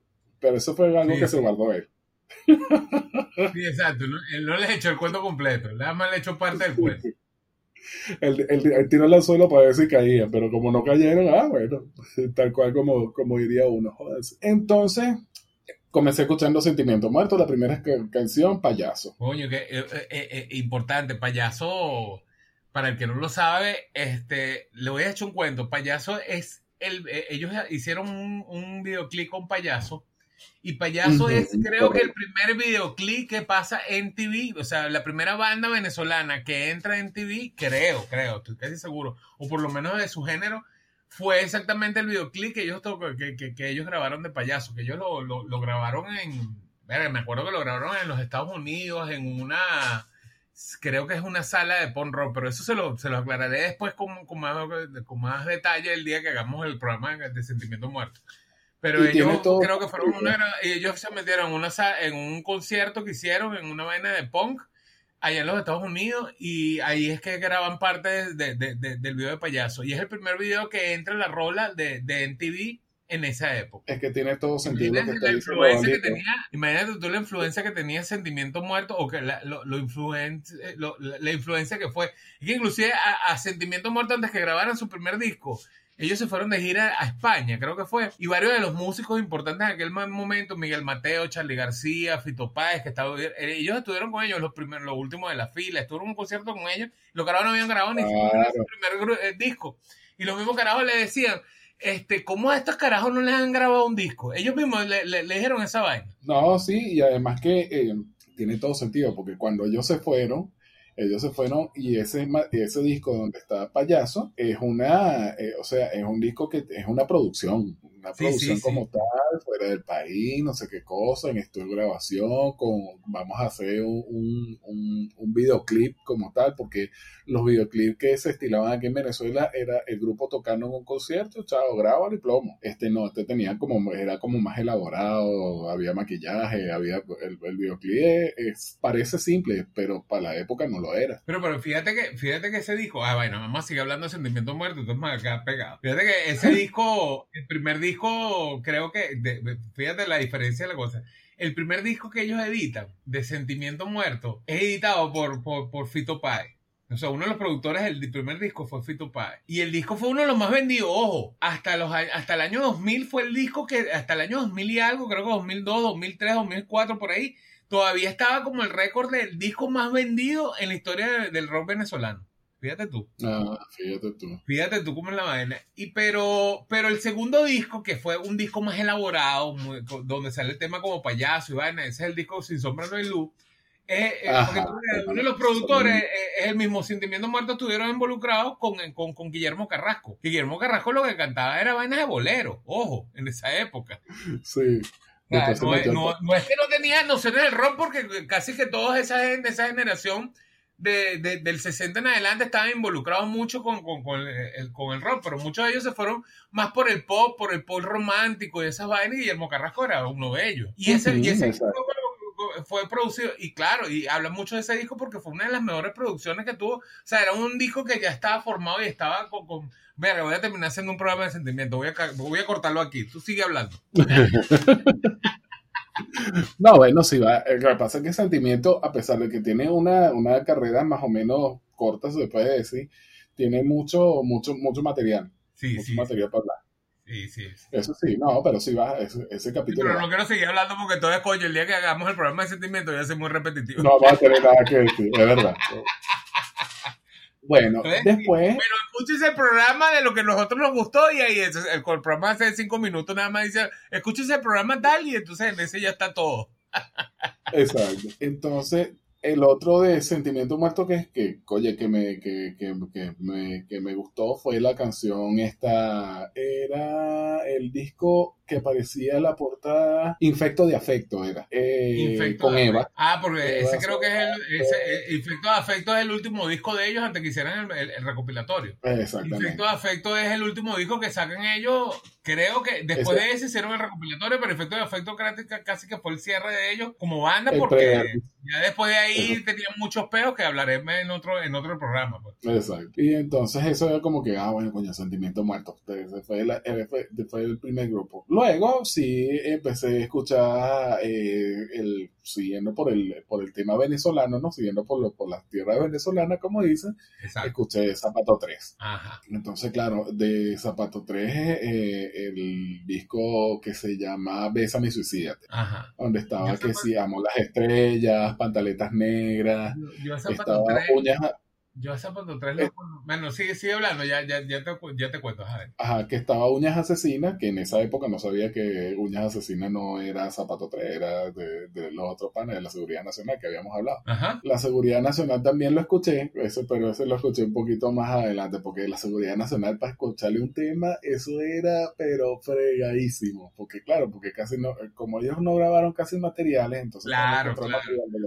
Pero eso fue algo Sí, que sí. se guardó él. Sí, exacto. ¿no? Él no les echó el cuento completo, nada más le echó parte del cuento. Él, él- él tiró al suelo para ver si caía, pero como no cayeron, ah, bueno, tal cual como, como diría uno. jodas. Entonces, comencé escuchando Sentimiento Muerto, la primera ca- canción, Payaso. Coño, que eh, eh, eh, importante, payaso, para el que no lo sabe, este, le voy a echar un cuento. Payaso es el, eh, ellos hicieron un, un videoclip con payaso. Y Payaso es, creo que el primer videoclip que pasa en TV, o sea, la primera banda venezolana que entra en TV, creo, creo, estoy casi seguro, o por lo menos de su género, fue exactamente el videoclip que ellos, que, que- que ellos grabaron de Payaso, que ellos lo, lo- lo grabaron en, me acuerdo que lo grabaron en los Estados Unidos, en una, creo que es una sala de punk rock, pero eso se lo, se lo aclararé después con, con, más, con más detalle el día que hagamos el programa de Sentimiento Muerto. Pero Y ellos creo que fueron una, ellos se metieron en, una, sa- en un concierto que hicieron en una vaina de punk allá en los Estados Unidos y ahí es que graban parte de- de- de- del video de payaso. Y es el primer video que entra en la rola de, de MTV en esa época. Es que tiene todo sentido lo que la influencia que tenía, imagínate tú la influencia que tenía Sentimiento Muerto o que la, lo, lo influen- eh, lo- la, la influencia que fue. Que inclusive a, a Sentimiento Muerto antes que grabaran su primer disco, ellos se fueron de gira a España, creo que fue. Y varios de los músicos importantes en aquel momento, Miguel Mateo, Charlie García, Fito Páez, que estaba, eh, ellos estuvieron con ellos los primeros, los últimos de la fila, estuvieron en un concierto con ellos, lo que no habían grabado ni siquiera su primer eh, disco. Y los mismos carajos le decían, este, ¿cómo a estos carajos no les han grabado un disco? Ellos mismos le, le- dijeron esa vaina. No, sí, y además que eh, tiene todo sentido, porque cuando ellos se fueron, ellos se fueron y ese, ese disco donde está Payaso es una, eh, o sea, es un disco que es una producción, una una producción como tal, fuera del país, no sé qué cosa, en estudio de grabación, con, vamos a hacer un, un, un, videoclip como tal, porque los videoclips que se estilaban aquí en Venezuela era el grupo tocando en un concierto, chao, graba y plomo. Este no, este tenía como, era como más elaborado, había maquillaje, había, el, el videoclip es, parece simple, pero para la época no lo era. Pero, pero fíjate que, fíjate que ese disco, ah, bueno, vamos a seguir hablando de Sentimiento Muerto, entonces me acá pegado. Fíjate que ese disco, el primer disco, creo que, fíjate la diferencia de la cosa. El primer disco que ellos editan, de Sentimiento Muerto, es editado por, por, Fito Páez. O sea, uno de los productores del primer disco fue Fito Páez. Y el disco fue uno de los más vendidos, ojo. Hasta, los, hasta el año 2000 fue el disco que, hasta el año 2000 y algo, creo que 2002, 2003, 2004, por ahí, todavía estaba como el récord del disco más vendido en la historia del rock venezolano. Fíjate tú. Ah, fíjate tú. Fíjate tú cómo es la vaina. Y pero, pero el segundo disco, que fue un disco más elaborado, donde sale el tema como payaso y vaina, ese es el disco Sin Sombra No hay Luz. Es, uno de los productores es el mismo Sentimiento Muerto estuvieron involucrados con, con, con, Guillermo Carrasco. Guillermo Carrasco lo que cantaba era vainas de bolero, ojo, en esa época. Sí. no, es, que no tenía nociones del rock porque casi que todos esa, esa generación de, del 60 en adelante estaban involucrados mucho con, con, con, el, con el rock, pero muchos de ellos se fueron más por el pop, por el pop romántico y esas vainas, y Guillermo Carrasco era uno de ellos. Y ese, y ese disco fue producido, y claro, y habla mucho de ese disco porque fue una de las mejores producciones que tuvo. O sea, era un disco que ya estaba formado y estaba con. con Verga, voy a terminar haciendo un programa de sentimiento. Voy a, voy a cortarlo aquí. Tú sigue hablando. No, bueno, sí va. Lo que pasa es que Sentimiento, a pesar de que tiene una, una carrera más o menos corta, se puede decir, tiene mucho, mucho, mucho material. Sí, mucho material para hablar. Sí, sí, Eso sí, no, pero sí va, ese, ese capítulo. pero no quiero seguir hablando porque todo es coño. El día que hagamos el programa de sentimiento ya es muy repetitivo. No va a tener nada que decir, es verdad. Bueno, después. Bueno, escúchese el programa de lo que a nosotros nos gustó y ahí el, el, programa hace cinco minutos nada más dice, escúchese el programa tal y entonces en ese ya está todo. Exacto. Entonces, el otro de Sentimiento Muerto que es que, oye, que me, que, que, que, me, que me gustó fue la canción esta, era el disco que parecía la portada Infecto de Afecto era eh, con Eva. Ah, porque ese creo que es el ese, eh, Infecto de Afecto es el último disco de ellos antes que hicieran el, recopilatorio. Exactamente. Infecto de Afecto es el último disco que sacan ellos. Creo que después de ese hicieron el recopilatorio, pero Infecto de Afecto casi que fue el cierre de ellos como banda porque ya después de ahí tenían muchos peos que hablaré en otro en otro programa. Pues. Exacto. Y entonces eso era como que ah bueno coño sentimiento muerto. Ese fue, fue, fue el primer grupo Luego sí empecé a escuchar eh, el siguiendo por el, por el tema venezolano, ¿no? Siguiendo por, por las tierras venezolanas, como dicen, escuché Zapato 3. Entonces, claro, de Zapato 3 eh, el disco que se llama Bésame y Suicídate. Donde estaba que si amo las estrellas, pantaletas negras, estaba uñas yo a Zapato 3 lo Bueno, sigue, sigue hablando, ya, ya, ya, te, ya te cuento. Ajá, que estaba Uñas Asesinas, que en esa época no sabía que Uñas Asesinas no era Zapato 3, era de, de los otros panes de la Seguridad Nacional que habíamos hablado. Ajá. La Seguridad Nacional también lo escuché, eso, pero ese lo escuché un poquito más adelante, porque la Seguridad Nacional para escucharle un tema, eso era, pero fregadísimo. Porque claro, porque casi no, como ellos no grabaron casi materiales, entonces... Claro, claro.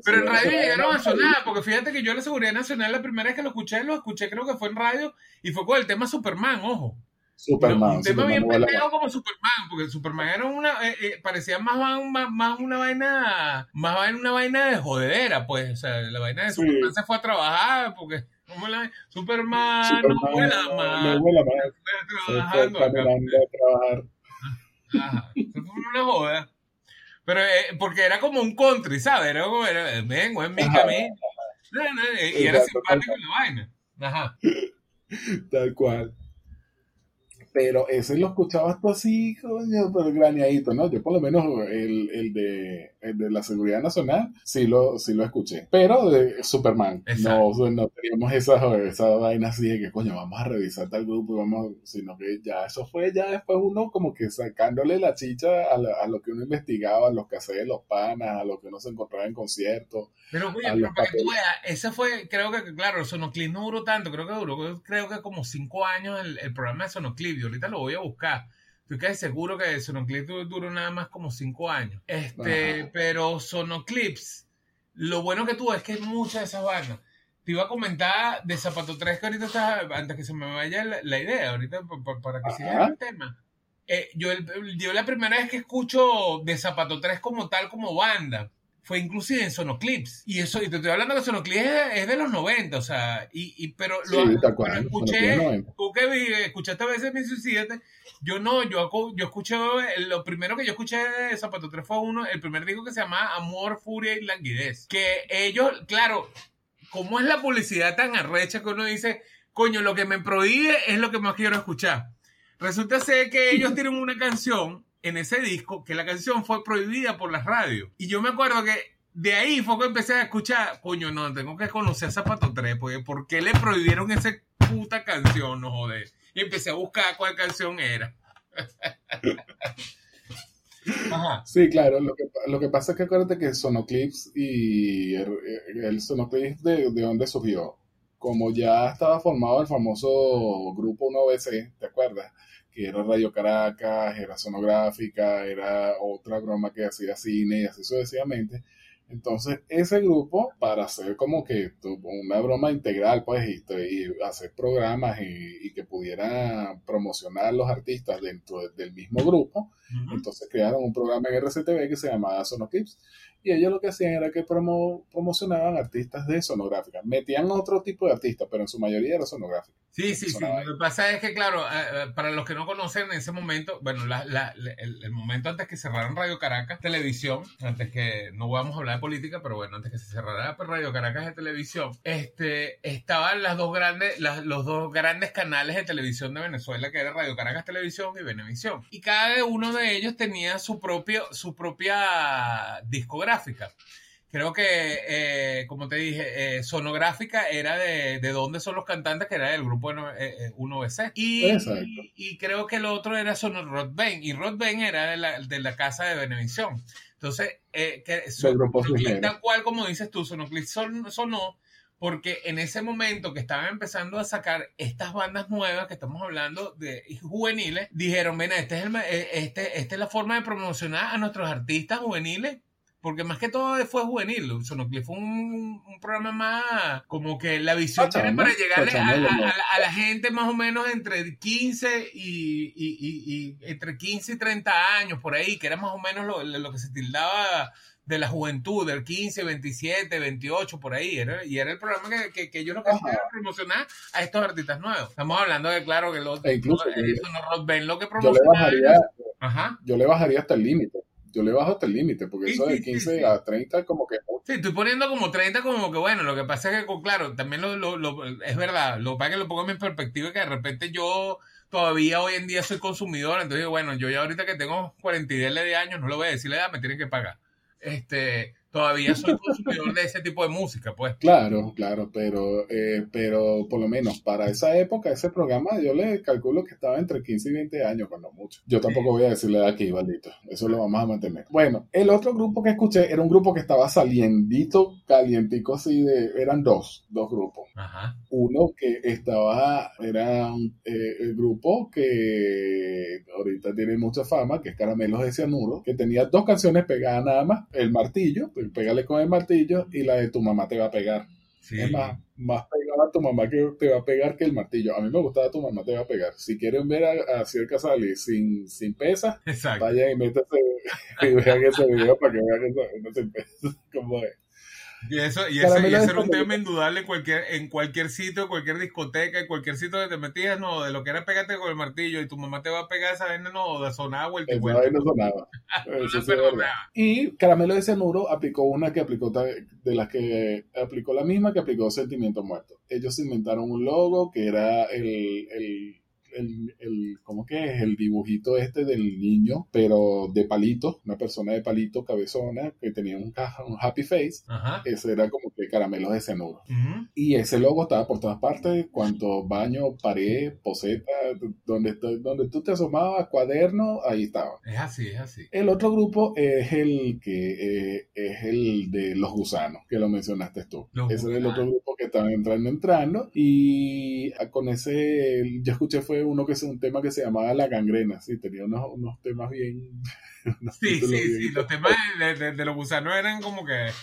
Pero en radio llegaron a sonar, porque fíjate que yo la Seguridad Nacional la primera vez lo escuché, lo escuché creo que fue en radio y fue con el tema Superman, ojo. Superman. Un tema bien pendejo como Superman, porque Superman era una, eh, eh, parecía más, más, más, una vaina, más una vaina de jodedera, pues, o sea, la vaina de Superman se fue a trabajar, porque como la, Superman, Superman no vuela más. No vuela más. Trabajando a trabajar. Ajá, se fue una joda. Pero eh, porque era como un country, ¿sabes? Era como, era, vengo en mi camino. Y era simpático la vaina. Ajá. Tal cual. Pero ese lo escuchabas tú así, coño, pero graneadito, ¿no? Yo por lo menos el, el, de, el de la Seguridad Nacional sí lo, sí lo escuché. Pero de Superman, no, no teníamos esa, esa vaina así de que, coño, vamos a revisar tal grupo vamos, sino que ya eso fue ya después uno como que sacándole la chicha a, a lo que uno investigaba, a los que hacía los panas, a lo que uno se encontraba en conciertos. Pero, oye, pero para que tú veas, ese fue, creo que, claro, Sonoclip no duró tanto, creo que duró, creo que como cinco años el, el programa de Sonoclip ahorita lo voy a buscar. Estoy casi seguro que Sonoclips duró nada más como cinco años. Este, pero Sonoclips, lo bueno que tuvo es que muchas de esas bandas. Te iba a comentar de Zapato 3 que ahorita está, antes que se me vaya la, idea, ahorita para que siga el tema. Eh, yo, yo la primera vez que escucho de Zapato 3 como tal, como banda, fue inclusive en Sonoclips. Y eso, y te estoy hablando que Sonoclips es, de los 90, o sea, y, y pero lo escuché, tú que escuchaste a veces mi suicídate, yo no, yo, yo escuché, lo primero que yo escuché de Zapato 3 fue uno, el primer disco que se llama Amor, Furia y Languidez. Que ellos, claro, como es la publicidad tan arrecha que uno dice, coño, lo que me prohíbe es lo que más quiero escuchar. Resulta ser que ellos tienen una canción en ese disco que la canción fue prohibida por las radios. Y yo me acuerdo que de ahí fue que empecé a escuchar, coño, no, tengo que conocer a Zapato 3, porque ¿por qué le prohibieron esa puta canción? No joder. Y empecé a buscar cuál canción era. Sí, claro, lo que, lo que pasa es que acuérdate que Sonoclips y el, el Sonoclips de, de dónde surgió, como ya estaba formado el famoso grupo 1BC, ¿te acuerdas? Que era Radio Caracas, era sonográfica, era otra broma que hacía cine y así sucesivamente. Entonces, ese grupo, para hacer como que una broma integral, pues, y, hacer programas y, que pudiera promocionar los artistas dentro del mismo grupo, entonces crearon un programa en RCTV que se llamaba Sonoclips y ellos lo que hacían era que promocionaban artistas de sonográfica. Metían otro tipo de artistas, pero en su mayoría era sonográfica. Sí, sí, sí. Lo que pasa es que, claro, eh, eh, para los que no conocen en ese momento, bueno, el, momento antes que cerraran Radio Caracas Televisión, antes que, no vamos a hablar de política, pero bueno, antes que se cerrara Radio Caracas de Televisión, este, estaban las dos grandes, los dos grandes canales de televisión de Venezuela, que era Radio Caracas Televisión y Venevisión. Y cada uno de ellos tenía su, propio, su propia discográfica Creo que, eh, como te dije, eh, sonográfica era de, de dónde son los cantantes, que era del grupo 1BC. Eh, y, y, creo que el otro era Sonor Rod Y Rod era de la, de la casa de Benevisión. Entonces, que tal cual como dices tú, Sonoclip sonó porque en ese momento que estaban empezando a sacar estas bandas nuevas que estamos hablando de juveniles, dijeron, ven, este es el, este, esta es la forma de promocionar a nuestros artistas juveniles porque más que todo fue juvenil. Sonoclip fue un, programa más como que la visión era para llegarle a, la, gente más o menos entre 15 y, y, entre 15 y 30 años por ahí, que era más o menos lo, que se tildaba de la juventud, del 15, 27, 28, por ahí. Era, y era el programa que, que, ellos lo que hacían era promocionar a estos artistas nuevos. Estamos hablando de, claro, que los, e incluso, lo que Ajá. yo le bajaría hasta el límite yo le bajo hasta el límite, porque eso de 15 a 30 como que... Sí, estoy poniendo como 30 como que bueno, lo que pasa es que, claro, también lo, lo, es verdad, lo que que lo pongo en mi perspectiva, que de repente yo todavía hoy en día soy consumidor, entonces bueno, yo ya ahorita que tengo 42 de años, no lo voy a decir la edad, me tienen que pagar. Este, todavía soy consumidor de ese tipo de música, pues. Claro, claro, pero, eh, pero por lo menos para esa época, ese programa, yo le calculo que estaba entre 15 y 20 años, cuando mucho. Yo tampoco voy a decirle aquí, maldito. Eso lo vamos a mantener. Bueno, el otro grupo que escuché era un grupo que estaba saliendito, calientico, así de. Eran dos, dos grupos. Ajá. Uno que estaba, era eh, el grupo que ahorita tiene mucha fama, que es Caramelos de Cianuro, que tenía dos canciones pegadas nada más: El Martillo pégale con el martillo y la de tu mamá te va a pegar. Es más, más pegada a tu mamá que te va a pegar que el martillo. A mí me gustaba tu mamá te va a pegar. Si quieren ver a, a Ciel sin, sin pesa, vayan y métanse y vean ese video para que vean que no sin pesa. Como es. Y eso, y eso, y era un tema indudable en cualquier, en cualquier sitio, cualquier discoteca, en cualquier sitio donde te metías, no, de lo que era pegarte con el martillo y tu mamá te va a pegar esa vaina, no, de sonaba el Esa vaina sonaba. y Caramelo de Cianuro aplicó una que aplicó, de las que aplicó la misma que aplicó Sentimiento Muerto. Ellos inventaron un logo que era el, el el, el, ¿cómo que es? El dibujito este del niño, pero de palito, una persona de palito cabezona que tenía un, un happy face. Ese era como de caramelos de cenuro. Ujú. Y ese logo estaba por todas partes, cuanto baño, pared, poseta, donde, donde tú te asomabas, cuaderno, ahí estaba. Es así, es así. El otro grupo es el que eh, es el de los gusanos, que lo mencionaste tú. Los ese era el otro gusanos. grupo que estaba entrando, entrando. Y con ese, yo escuché fue uno que es un tema que se llamaba La Gangrena, sí, tenía unos, unos temas bien... unos Sí, sí, bien sí. Los temas de, de- de los gusanos eran como que.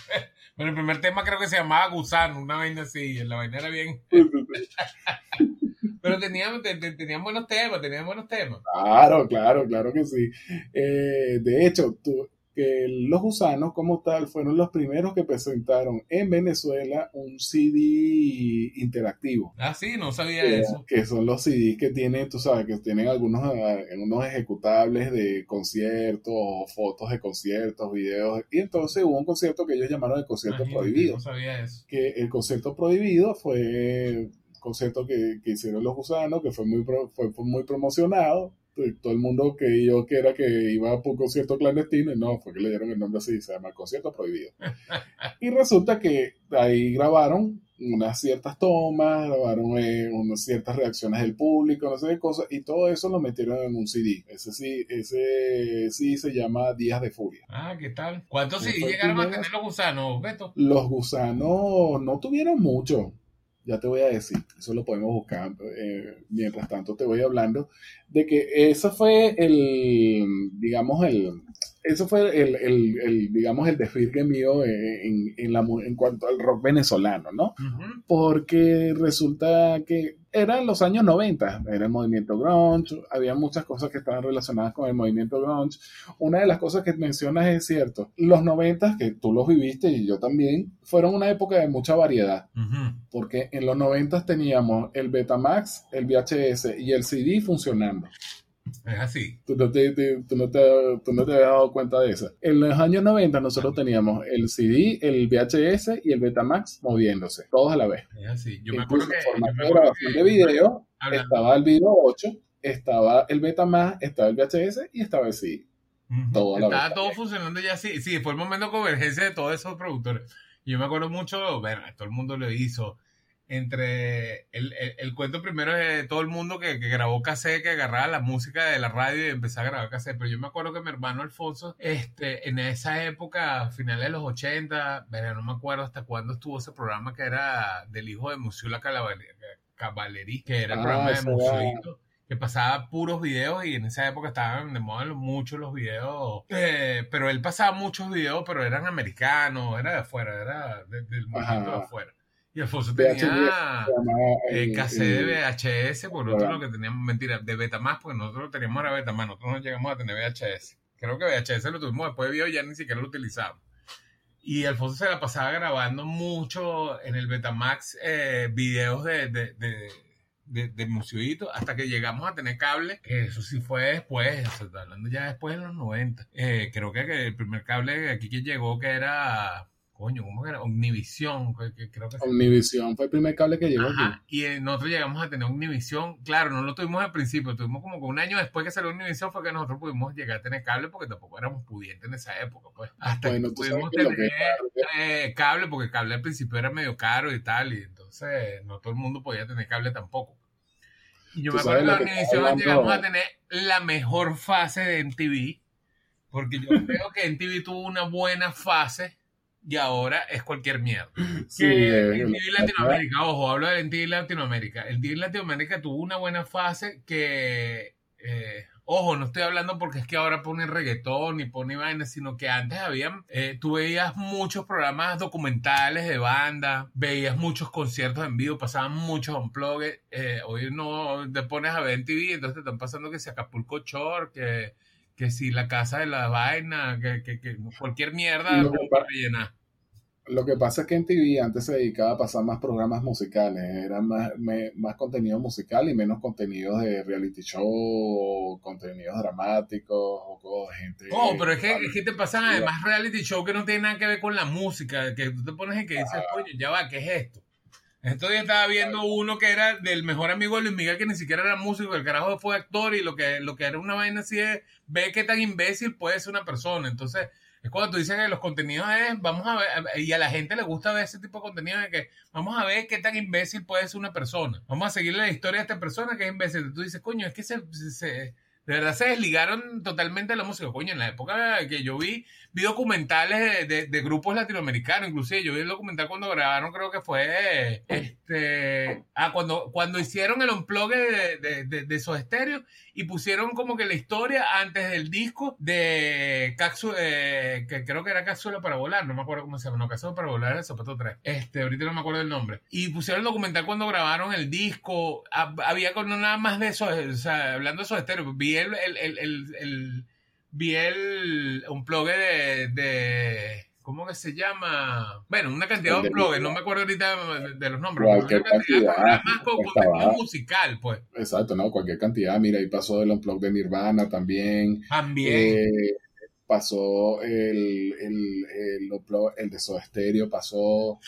Bueno, el primer tema creo que se llamaba Gusano, una vaina así. y La vaina era bien. Pero tenían, te- te- tenían buenos temas, tenían buenos temas. Claro, claro, claro que sí. Eh, de hecho, tú- que los gusanos como tal fueron los primeros que presentaron en Venezuela un CD interactivo. Ah, sí, no sabía que, eso. que son los CDs que tienen, tú sabes, que tienen algunos ah, unos ejecutables de conciertos, fotos de conciertos, videos. Y entonces hubo un concierto que ellos llamaron el concierto Imagínate, prohibido. No sabía eso. Que el concierto prohibido fue un concierto que, que hicieron los gusanos, que fue muy, pro- fue, fue muy promocionado. Todo el mundo creyó que era que iba por un concierto clandestino y no, fue que le dieron el nombre así, se llama concierto prohibido. y resulta que ahí grabaron unas ciertas tomas, grabaron eh, unas ciertas reacciones del público, no sé qué cosas, y todo eso lo metieron en un CD. Ese sí, ese sí se llama Días de Furia. Ah, ¿qué tal? ¿Cuántos el llegaron a tener los gusanos, Beto? Los gusanos no tuvieron mucho, ya te voy a decir, eso lo podemos buscar. eh, mientras tanto te voy hablando de que eso fue el, digamos, el, eso fue el, el, el, digamos, el desfile mío en, en, la, en cuanto al rock venezolano, ¿no? Porque resulta que eran los años 90, era el movimiento grunge, había muchas cosas que estaban relacionadas con el movimiento grunge. Una de las cosas que mencionas es cierto, los 90, que tú los viviste y yo también, fueron una época de mucha variedad, porque en los 90 teníamos el Betamax, el VHS y el CD funcionando. Es así. Tú no, te, te- tú, no te, tú no te habías dado cuenta de eso. En los años 90 nosotros teníamos el CD, el VHS y el Betamax moviéndose, todos a la vez. Es así. Yo me acuerdo Incluso que. formato de grabación de video hablando- estaba el video 8, estaba el Betamax, estaba el VHS y estaba el CD. Ujú. todo a la Estaba vez. todo funcionando ya sí. Sí, fue el momento de convergencia de todos esos productores. Yo me acuerdo mucho, bueno, todo el mundo lo hizo. Entre el, el- el cuento primero de todo el mundo que, que grabó cassette, que agarraba la música de la radio y empezaba a grabar cassette. Pero yo me acuerdo que mi hermano Alfonso, este, en esa época, finales de los 80, verá, no me acuerdo hasta cuándo estuvo ese programa que era del hijo de Musiula Cavalerí, que era el Ah, programa de Musuito que pasaba puros videos y en esa época estaban de moda mucho los videos. Eh, pero él pasaba muchos videos, pero eran americanos, era de afuera, era de- del movimiento de afuera. Y Alfonso tenía eh, cassette de VHS, porque nosotros lo que teníamos, mentira, de Betamax, porque nosotros lo teníamos era Betamax, nosotros no llegamos a tener VHS. Creo que VHS lo tuvimos después de video, ya ni siquiera lo utilizamos. Y Alfonso se la pasaba grabando mucho en el Betamax eh, videos de, de, de, de, de Museoito hasta que llegamos a tener cable, que eso sí fue después, o sea, está hablando ya después de los 90. Eh, creo que el primer cable aquí que llegó que era, coño, ¿cómo que era? Omnivisión, que, que creo que Omnivisión fue el primer cable que llegó aquí. Ajá, y eh, nosotros llegamos a tener Omnivisión. Claro, no lo tuvimos al principio, tuvimos como que un año después que salió Omnivisión fue que nosotros pudimos llegar a tener cable porque tampoco éramos pudientes en esa época, pues. Hasta Bueno, que pudimos tener que eh, cable, porque el cable al principio era medio caro y tal, y entonces no todo el mundo podía tener cable tampoco. Y yo me acuerdo que en Omnivisión llegamos a tener la mejor fase de MTV, porque yo creo que MTV tuvo una buena fase y ahora es cualquier mierda Sí, que TV Latinoamérica, ojo, hablo de TV Latinoamérica. El TV Latinoamérica tuvo una buena fase que, eh, ojo, no estoy hablando porque es que ahora ponen reggaetón y ponen vainas, sino que antes habían, eh, tú veías muchos programas documentales de banda, veías muchos conciertos en vivo, pasaban muchos unplugged. Eh, hoy no te pones a ver en TV, entonces te están pasando que si Acapulco Shore, que, que si la casa de la vaina, que, que, que cualquier mierda Lo que pa- rellena. Lo que pasa es que en TV antes se dedicaba a pasar más programas musicales, era más, me- más contenido musical y menos contenidos de reality show, contenidos dramáticos o con gente. Oh, pero es que, es que te pasan además reality show que no tiene nada que ver con la música, que tú te pones y que dices, coño, ya va, ¿qué es esto? Días estaba viendo uno que era del mejor amigo de Luis Miguel, que ni siquiera era músico, el carajo fue actor y lo que, lo que era una vaina así es, ve qué tan imbécil puede ser una persona. Entonces, Es cuando tú dices que los contenidos es, vamos a ver, y a la gente le gusta ver ese tipo de contenido de que vamos a ver qué tan imbécil puede ser una persona. Vamos a seguir la historia de esta persona que es imbécil. Tú dices, coño, es que se, se de verdad se desligaron totalmente de la música. Coño, en la época que yo vi, vi documentales de, de, grupos latinoamericanos, inclusive yo vi el documental cuando grabaron, creo que fue este ah, cuando, cuando hicieron el unplug de, de, de, de esos estéreos y pusieron como que la historia antes del disco de Cápsula, eh, que creo que era Cápsula para volar, no me acuerdo cómo se llama, no, Cápsula para volar era el Zapato 3. Este, ahorita no me acuerdo del nombre. Y pusieron el documental cuando grabaron el disco, había con nada más de eso, o sea, hablando de esos estéreos, vi el, el, el, el, el vi el un plug de ¿Cómo que se llama? Bueno, una cantidad de blogs, no me acuerdo ahorita de, los nombres. Cualquier una cantidad. cantidad más con contenido musical, pues. Exacto, ¿no? Cualquier cantidad. Mira, ahí pasó el unplug de Nirvana también. También. Eh, pasó el, el, el, el de Soda Stereo, pasó...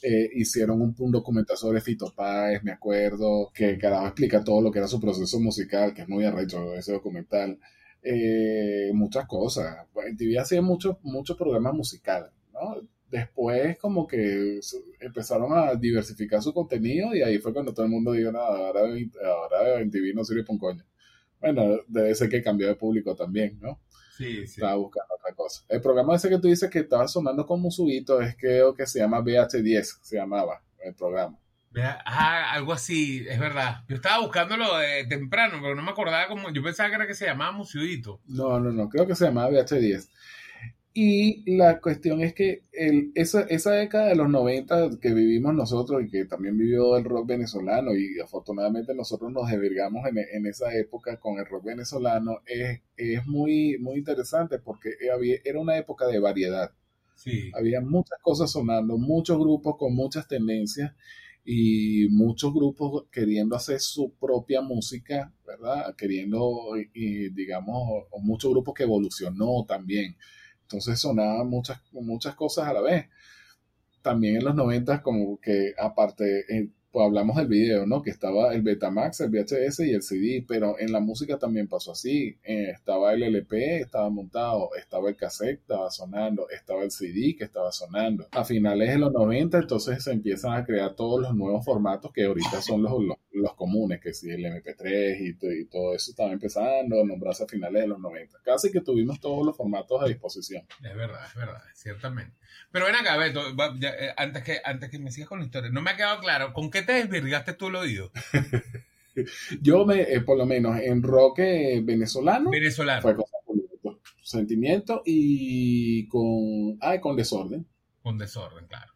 Eh, hicieron un, un, documental sobre Fito Páez, me acuerdo, que carajo explica todo lo que era su proceso musical, que es muy arrecho ese documental. Eh, muchas cosas. En TV hacía muchos muchos programas musicales, ¿no? Después como que empezaron a diversificar su contenido y ahí fue cuando todo el mundo dijo, nada, ahora, ahora en TV no sirve para un coño. Bueno, debe ser que cambió de público también, ¿no? Sí, sí. Estaba buscando otra cosa. El programa ese que tú dices que estaba sonando como subito es creo que se llama BH10, se llamaba el programa. Ah, algo así, es verdad. Yo estaba buscándolo de temprano, pero no me acordaba cómo. Yo pensaba que era que se llamaba Musiudito. No, no, no, creo que se llamaba VH10. Y la cuestión es que el, esa, esa década de los 90 que vivimos nosotros y que también vivió el rock venezolano, y afortunadamente nosotros nos desvirgamos en, en esa época con el rock venezolano, es, es muy, muy interesante porque había, era una época de variedad. Sí. Había muchas cosas sonando, muchos grupos con muchas tendencias y muchos grupos queriendo hacer su propia música, ¿verdad? Queriendo, y, digamos, muchos grupos que evolucionó también. Entonces sonaban muchas, muchas cosas a la vez. También en los 90 como que aparte, pues hablamos del video, ¿no? Que estaba el Betamax, el VHS y el CD, pero en la música también pasó así. Eh, estaba el LP, estaba montado, estaba el cassette, estaba sonando, estaba el CD que estaba sonando. A finales de los 90 entonces se empiezan a crear todos los nuevos formatos que ahorita son los, los, los comunes, que sí, el MP3 y, todo eso estaba empezando a nombrarse a finales de los 90. Casi que tuvimos todos los formatos a disposición. Es verdad, es verdad, ciertamente. Pero ven acá, Beto, eh, antes, que, antes que me sigas con la historia, no me ha quedado claro, ¿con qué te desvirgaste tú el oído? Yo me, eh, por lo menos en rock eh, venezolano, venezolano. fue con sentimiento y con, ah, con desorden. Con desorden, claro.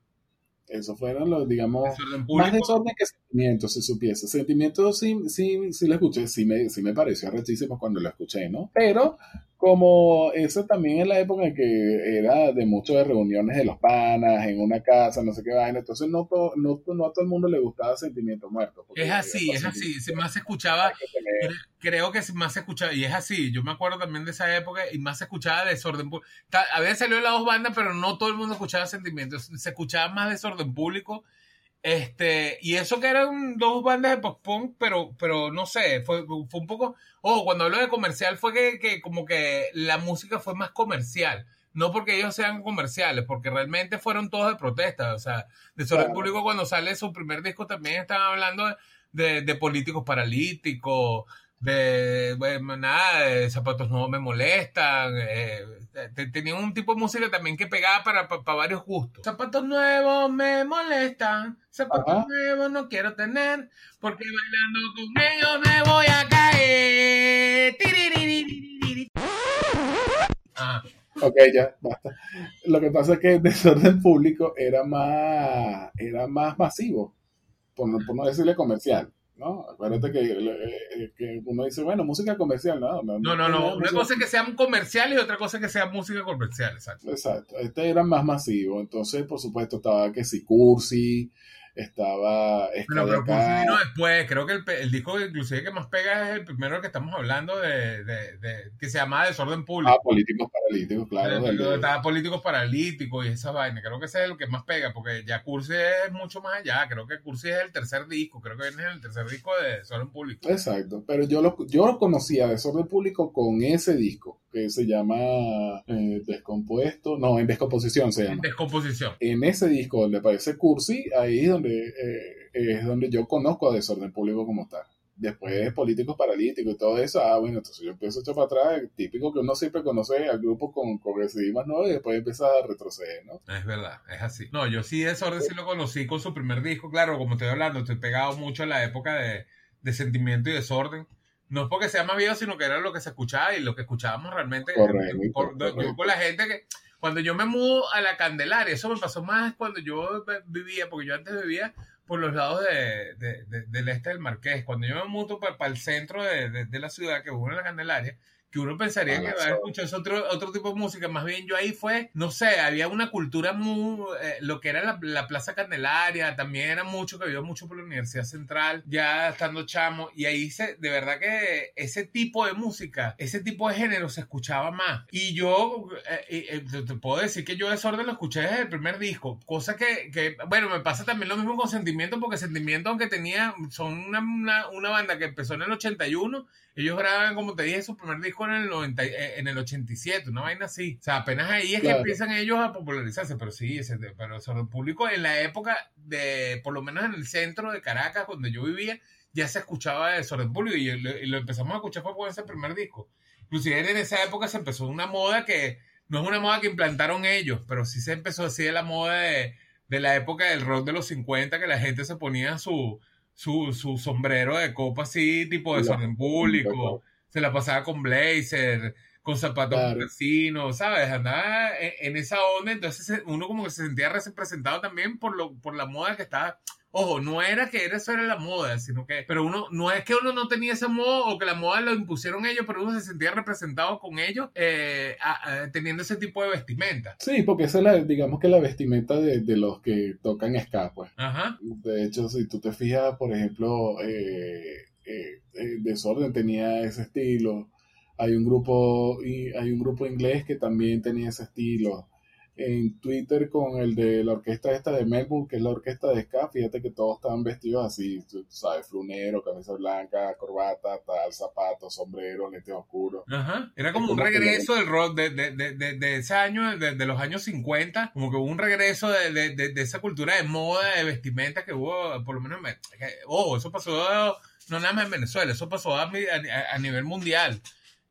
Eso fueron los, digamos, Desorden más desorden que sentimiento, si supiese. Sentimiento sí, sí, sí lo escuché, sí me, sí me pareció arrechísimo cuando lo escuché, ¿no? Pero como eso también en la época en que era de mucho de reuniones de los panas, en una casa, no sé qué vaina, entonces no, todo, no, no a todo el mundo le gustaba Sentimiento Muerto. Es así, es así, se más se escuchaba, creo que más se escuchaba, y es así, yo me acuerdo también de esa época, y más se escuchaba Desorden Público. A veces salió las dos bandas, pero no todo el mundo escuchaba Sentimiento, se escuchaba más Desorden Público, este, y eso que eran dos bandas de post-punk, pero, pero no sé, fue, fue un poco. Oh, cuando hablo de comercial fue que, que, como que la música fue más comercial. No porque ellos sean comerciales, porque realmente fueron todos de protesta. O sea, de sobre Claro. público cuando sale su primer disco también estaban hablando de, de políticos paralíticos, de, bueno, nada, de zapatos nuevos me molestan. eh, te- tenían un tipo de música también que pegaba para, para, para varios gustos. Zapatos nuevos me molestan, zapatos Ajá. nuevos no quiero tener, porque bailando con ellos me voy a caer. Ah, Ok, ya, basta. Lo que pasa es que el desorden público era más, era más masivo, por no, por no decirle comercial, ¿no? Acuérdate que, que uno dice, bueno, música comercial, no, no, no, no, no. Una cosa es que sean comerciales y otra cosa es que sea música comercial, exacto. Exacto, este era más masivo, entonces por supuesto estaba que si Cursi, estaba Bueno, pero vino después. Creo que el, el disco inclusive que más pega es el primero que estamos hablando de, de, de- que se llama Desorden Público. Ah, políticos paralíticos, claro. Del Estaba políticos paralíticos y esa vaina. Creo que ese es el que más pega, porque ya Cursi es mucho más allá. Creo que Cursi es el tercer disco. Creo que viene en el tercer disco de Desorden Público. Exacto, pero yo lo, yo lo conocía Desorden Público con ese disco. que se llama eh, Descompuesto, no, en Descomposición se llama. En descomposición. En ese disco donde aparece Cursi, ahí es donde, eh, es donde yo conozco a Desorden Público como tal. Después políticos paralíticos y todo eso, ah, bueno, entonces yo empiezo a echar para atrás, típico que uno siempre conoce al grupo con progresivistas ¿no? Y después empieza a retroceder, ¿no? Es verdad, es así. No, yo sí Desorden sí lo conocí con su primer disco, claro, como estoy hablando, estoy pegado mucho a la época de, de Sentimiento y Desorden no es porque sea más viejo, sino que era lo que se escuchaba y lo que escuchábamos realmente. Correcto, con la gente que. Cuando yo me mudo a la Candelaria, eso me pasó más cuando yo vivía, porque yo antes vivía por los lados de, del este del Marqués. Cuando yo me mudo para, el centro de, la ciudad, que hubo en la Candelaria, que uno pensaría que va a escuchar otro, otro tipo de música. Más bien yo ahí fue, no sé, había una cultura muy, eh, lo que era la, Plaza Candelaria, también era mucho, que había mucho por la Universidad Central, ya estando chamo, y ahí se, de verdad que ese tipo de música, ese tipo de género se escuchaba más. Y yo, eh, eh, te puedo decir que yo Desorden lo escuché desde el primer disco, cosa que, que, bueno, me pasa también lo mismo con Sentimiento, porque Sentimiento, aunque tenía, son una, una, una banda que empezó en el 81, ellos graban, como te dije, su primer disco en el, 90, eh, en el 87, una vaina así. O sea, apenas ahí es que empiezan ellos a popularizarse, pero sí, ese, pero sobre el público en la época de, por lo menos en el centro de Caracas, donde yo vivía, ya se escuchaba de Sordo Público y, lo empezamos a escuchar fue por ese primer disco. Inclusive en esa época se empezó una moda que no es una moda que implantaron ellos, pero sí se empezó así de la moda de, de la época del rock de los 50, que la gente se ponía su su, su sombrero de copa así, tipo de desorden público. Se la pasaba con blazer, con zapatos claro. ¿sabes? Andaba en, esa onda, entonces uno como que se sentía representado también por, lo, por la moda que estaba Ojo, no era que eso era la moda, sino que, pero uno, no es que uno no tenía esa moda o que la moda lo impusieron ellos, pero uno se sentía representado con ellos eh, teniendo ese tipo de vestimenta. Sí, porque esa es la, digamos que la vestimenta de, los que tocan ska, pues. Ajá. De hecho, si tú te fijas, por ejemplo, eh, eh, Desorden tenía ese estilo. Hay un grupo, hay un grupo inglés que también tenía ese estilo en Twitter con el de la orquesta esta de Melbourne, que es la orquesta de ska, fíjate que todos estaban vestidos así, tú sabes, flunero, camisa blanca, corbata, tal, zapatos, sombrero, lentes oscuros. Ajá, era como un regreso del rock de, de, de, de, ese año, de, los años 50, como que hubo un regreso de, esa cultura de moda, de vestimenta que hubo, por lo menos, oh, eso pasó no nada más en Venezuela, eso pasó a, a nivel mundial.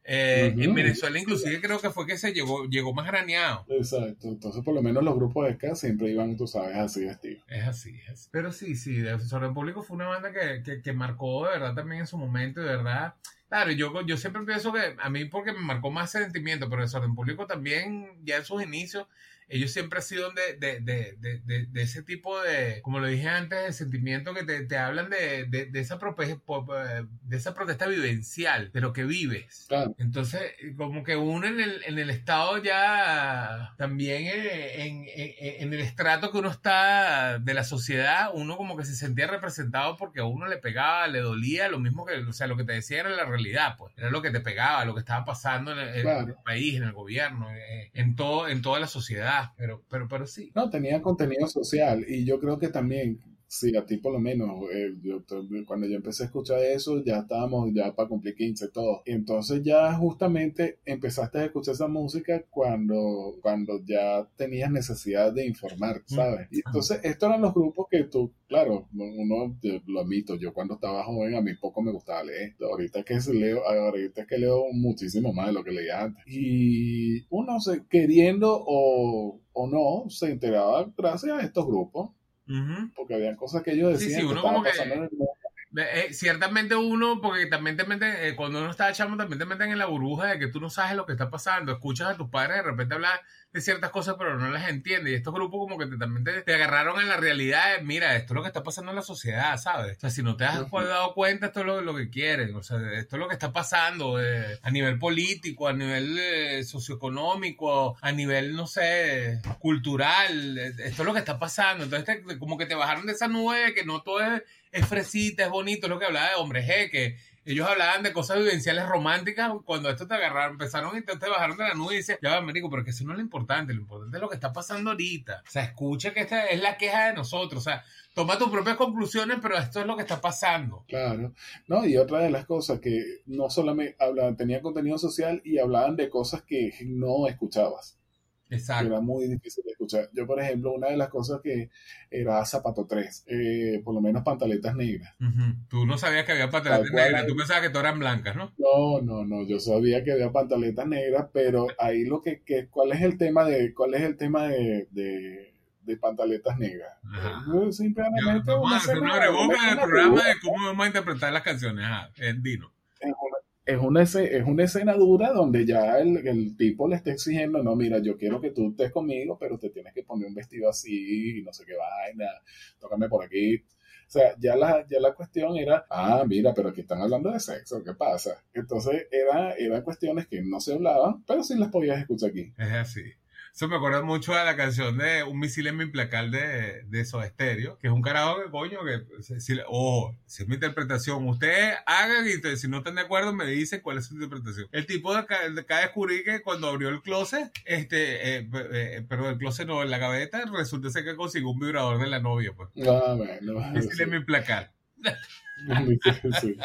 Eh, en Venezuela inclusive creo que fue que se llegó, llegó más graneado. Exacto, entonces por lo menos los grupos de ska siempre iban, tú sabes, así vestidos. Es así, es Pero sí, sí, Desorden Público fue una banda que, que, que, marcó de verdad también en su momento, de verdad. Claro, yo, yo siempre pienso que a mí porque me marcó más sentimiento, pero Desorden Público también ya en sus inicios ellos siempre han sido de, de, de, de, ese tipo de, como lo dije antes, de sentimiento que te, te hablan de, esa de esa protesta vivencial, de lo que vives. Entonces, como que uno en el, en el estado ya, también en, en, el estrato que uno está de la sociedad, uno como que se sentía representado porque a uno le pegaba, le dolía, lo mismo que, o sea, lo que te decía era la realidad, pues, era lo que te pegaba, lo que estaba pasando en el, país, en el gobierno, eh, en, todo, en toda la sociedad pero, pero, pero sí. No, tenía contenido social y yo creo que también Sí, a ti por lo menos. Eh, yo, cuando yo empecé a escuchar eso, ya estábamos ya para cumplir 15 todo. Entonces ya justamente empezaste a escuchar esa música cuando, cuando ya tenías necesidad de informar, ¿sabes? Y entonces estos eran los grupos que tú, claro, uno lo admito, yo cuando estaba joven a mí poco me gustaba leer. Ahorita que leo, ahorita que leo muchísimo más de lo que leía antes. Y uno se, queriendo o, o no, se enteraba gracias a estos grupos. Porque había cosas que ellos decían. Sí, sí, uno como que. Eh, ciertamente uno, porque también te meten, eh, cuando uno está echando, también te meten en la burbuja de que tú no sabes lo que está pasando. Escuchas a tus padres de repente hablar de ciertas cosas, pero no las entiendes. Y estos grupos como que te, también te, agarraron en la realidad de, mira, esto es lo que está pasando en la sociedad, ¿sabes? O sea, si no te has dado cuenta, esto es lo, que quieren. O sea, esto es lo que está pasando eh, a nivel político, a nivel socioeconómico, a nivel, no sé, cultural. Esto es lo que está pasando. Entonces, como que te bajaron de esa nube de que no todo es es fresita, es bonito, lo que hablaba de hombre G, que ellos hablaban de cosas vivenciales románticas cuando esto te agarraron, empezaron y te, bajaron de la nube y decían, ya va, marico, pero que eso no es lo importante, lo importante es lo que está pasando ahorita. O sea, escucha que esta es la queja de nosotros, o sea, toma tus propias conclusiones, pero esto es lo que está pasando. Claro, no, y otra de las cosas que no solamente hablaban, tenían contenido social y hablaban de cosas que no escuchabas. Exacto. Era muy difícil de escuchar. Yo, por ejemplo, una de las cosas que era zapato 3, eh, por lo menos pantaletas negras. Ujú. Tú no sabías que había pantaletas negras, tú pensabas que todas eran blancas, ¿no? No, no, no, yo sabía que había pantaletas negras, pero ahí lo que, que ¿cuál es el tema de, cuál es el tema de, de, de pantaletas negras? Eh, Simplemente Vamos una a hacer escena- una reboca una del escena programa de cómo vamos a interpretar las canciones. Ajá, eh, dino. es una, es una, es una escena dura donde ya el, el tipo le está exigiendo, no, mira, yo quiero que tú estés conmigo, pero te tienes que poner un vestido así, y no sé qué vaina, tócame por aquí. O sea, ya la, ya la cuestión era, ah, mira, pero aquí están hablando de sexo, ¿qué pasa? Entonces, era, eran cuestiones que no se hablaban, pero sí las podías escuchar aquí. Es así. Eso me acuerda mucho de la canción de Un misil en mi placal de, de Soda Stereo, que es un carajo que coño, que si, si- ojo, si es mi interpretación, ustedes hagan y si no están de acuerdo me dicen cuál es su interpretación. El tipo de acá, de acá descubrí que cuando abrió el closet, este, eh, eh, perdón, el closet no, la gaveta, resulta ser que consiguió un vibrador de la novia, pues. Ah, bueno, Un misil en mi placal. Sí.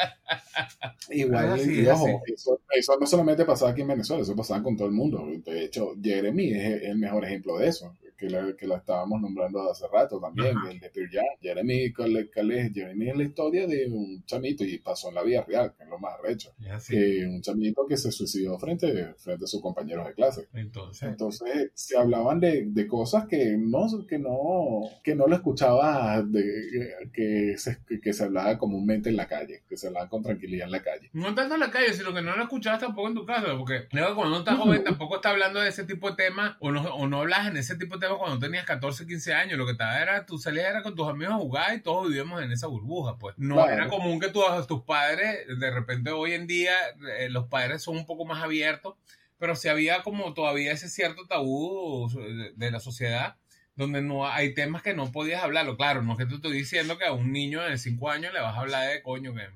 Igual, y ojo, así. eso, eso no solamente pasaba aquí en Venezuela, eso pasaba con todo el mundo. De hecho, Jeremy es el mejor ejemplo de eso, que la, que la estábamos nombrando hace rato también, Ajá. el de Pearl. Jeremy, ¿cuál es- cuál es? Jeremy es la historia de un chamito y pasó en la vida real, que es lo más arrecho. Que un chamito que se suicidó frente, frente a sus compañeros de clase. Entonces, Entonces se hablaban de, de cosas que no, que no, que no lo escuchaba de, que, se, que se hablaba comúnmente en la calle, que se hablaba con tranquilidad en la calle. No tanto en la calle, sino que no lo escuchabas tampoco en tu casa, porque luego cuando uno está joven tampoco está hablando de ese tipo de temas, o no, o no hablas en ese tipo de temas cuando tenías 14, 15 años, lo que estaba era, tú salías era con tus amigos a jugar y todos vivíamos en esa burbuja, pues. No Claro. era común que tú, tus padres, de repente hoy en día, eh, los padres son un poco más abiertos, pero si había como todavía ese cierto tabú de, de la sociedad, donde no hay temas que no podías hablarlo. Claro, no es que te estoy diciendo que a un niño de 5 años le vas a hablar de coño que